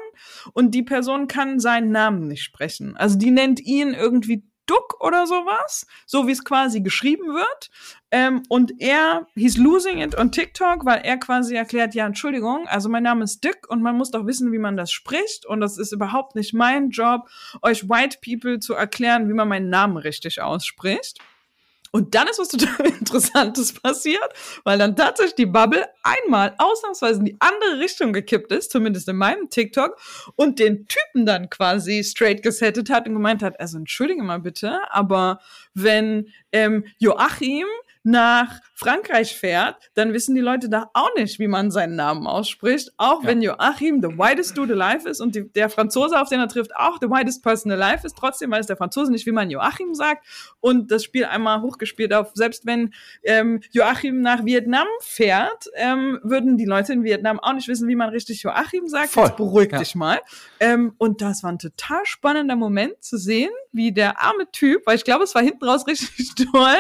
und die Person kann seinen Namen nicht sprechen. Also die nennt ihn irgendwie Duck oder sowas, so wie es quasi geschrieben wird. Ähm, und er, he's losing it on TikTok, weil er quasi erklärt, ja, Entschuldigung, also mein Name ist Dick und man muss doch wissen, wie man das spricht. Und das ist überhaupt nicht mein Job, euch White People zu erklären, wie man meinen Namen richtig ausspricht. Und dann ist was total Interessantes passiert, weil dann tatsächlich die Bubble einmal ausnahmsweise in die andere Richtung gekippt ist, zumindest in meinem TikTok, und den Typen dann quasi straight gesettet hat und gemeint hat, also entschuldige mal bitte, aber wenn ähm, Joachim nach Frankreich fährt, dann wissen die Leute da auch nicht, wie man seinen Namen ausspricht. Auch Ja. wenn Joachim the whitest dude alive ist und die, der Franzose, auf den er trifft, auch the whitest person alive ist. Trotzdem weiß der Franzose nicht, wie man Joachim sagt. Und das Spiel einmal hochgespielt auf, selbst wenn ähm, Joachim nach Vietnam fährt, ähm, würden die Leute in Vietnam auch nicht wissen, wie man richtig Joachim sagt. Voll. Jetzt beruhig Ja. dich mal. Ähm, und das war ein total spannender Moment zu sehen, wie der arme Typ, weil ich glaube, es war hinten raus richtig toll,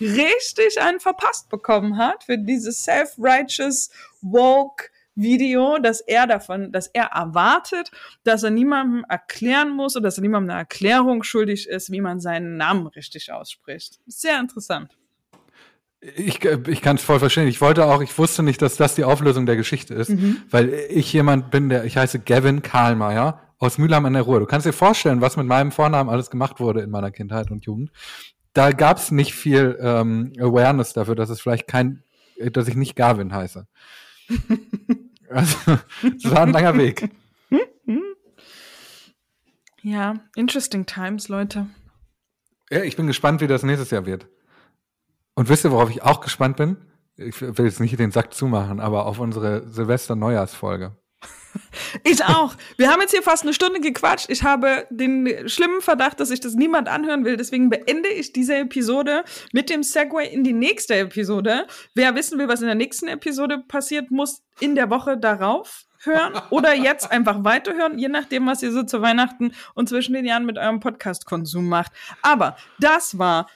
richtig einen verpasst bekommen hat für dieses self-righteous woke Video, dass er davon, dass er erwartet, dass er niemandem erklären muss oder dass er niemandem eine Erklärung schuldig ist, wie man seinen Namen richtig ausspricht. Sehr interessant. Ich, ich kann es voll verstehen. Ich wollte auch, ich wusste nicht, dass das die Auflösung der Geschichte ist, weil ich jemand bin, der, ich heiße Gavin Karlmeier aus Mülheim an der Ruhr. Du kannst dir vorstellen, was mit meinem Vornamen alles gemacht wurde in meiner Kindheit und Jugend. Da gab es nicht viel ähm, Awareness dafür, dass es vielleicht kein, äh, dass ich nicht Gavin heiße. also, es war ein langer Weg. Ja, interesting times, Leute. Ja, ich bin gespannt, wie das nächstes Jahr wird. Und wisst ihr, worauf ich auch gespannt bin? Ich will jetzt nicht den Sack zumachen, aber auf unsere Silvester-Neujahrsfolge. Ich auch. Wir haben jetzt hier fast eine Stunde gequatscht. Ich habe den schlimmen Verdacht, dass sich das niemand anhören will. Deswegen beende ich diese Episode mit dem Segway in die nächste Episode. Wer wissen will, was in der nächsten Episode passiert, muss in der Woche darauf hören oder jetzt einfach weiterhören, je nachdem, was ihr so zu Weihnachten und zwischen den Jahren mit eurem Podcast-Konsum macht. Aber das war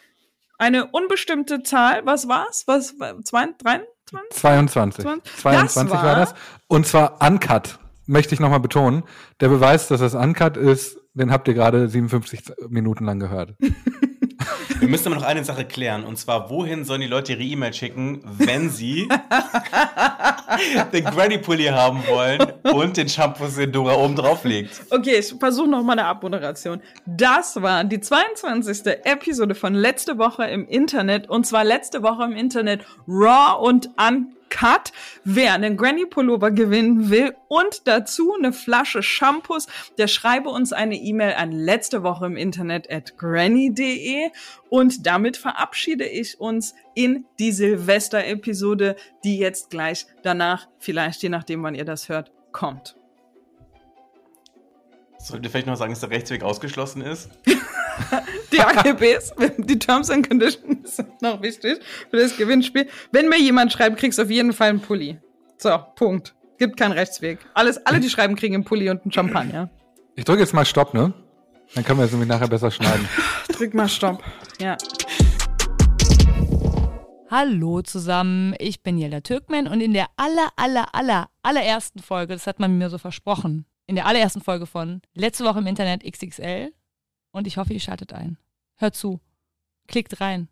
eine unbestimmte Zahl. Was war's? Was? Zwei, 23? 22. 20. 22 Das war war- das. Und zwar uncut, möchte ich nochmal betonen. Der Beweis, dass das uncut ist, den habt ihr gerade 57 Minuten lang gehört. Wir müssen aber noch eine Sache klären. Und zwar, wohin sollen die Leute ihre E-Mail schicken, wenn sie den Granny Pulli haben wollen und den Shampoo, den Dora oben drauf legt? Okay, ich versuche noch mal eine Abmoderation. Das war die 22. Episode von letzte Woche im Internet und zwar letzte Woche im Internet raw und uncut. Wer einen Granny Pullover gewinnen will und dazu eine Flasche Shampoos, der schreibe uns eine E-Mail an letzte Woche im Internet at granny.de und damit verabschiede ich uns in die Silvester-Episode, die jetzt gleich danach, vielleicht je nachdem, wann ihr das hört, kommt. Solltet ihr vielleicht noch sagen, dass der Rechtsweg ausgeschlossen ist? Die AGBs, die Terms and Conditions sind noch wichtig für das Gewinnspiel. Wenn mir jemand schreibt, kriegst du auf jeden Fall einen Pulli. So, Punkt. Gibt keinen Rechtsweg. Alles, alle, die schreiben, kriegen einen Pulli und einen Champagner. Ich drücke jetzt mal Stopp, ne? Dann können wir es nämlich nachher besser schneiden. Drück mal Stopp. Ja. Hallo zusammen, ich bin Jella Türkman und in der aller, aller, aller, allerersten Folge, das hat man mir so versprochen, in der allerersten Folge von Letzte Woche im Internet XXL und ich hoffe, ihr schaltet ein. Hört zu. Klickt rein.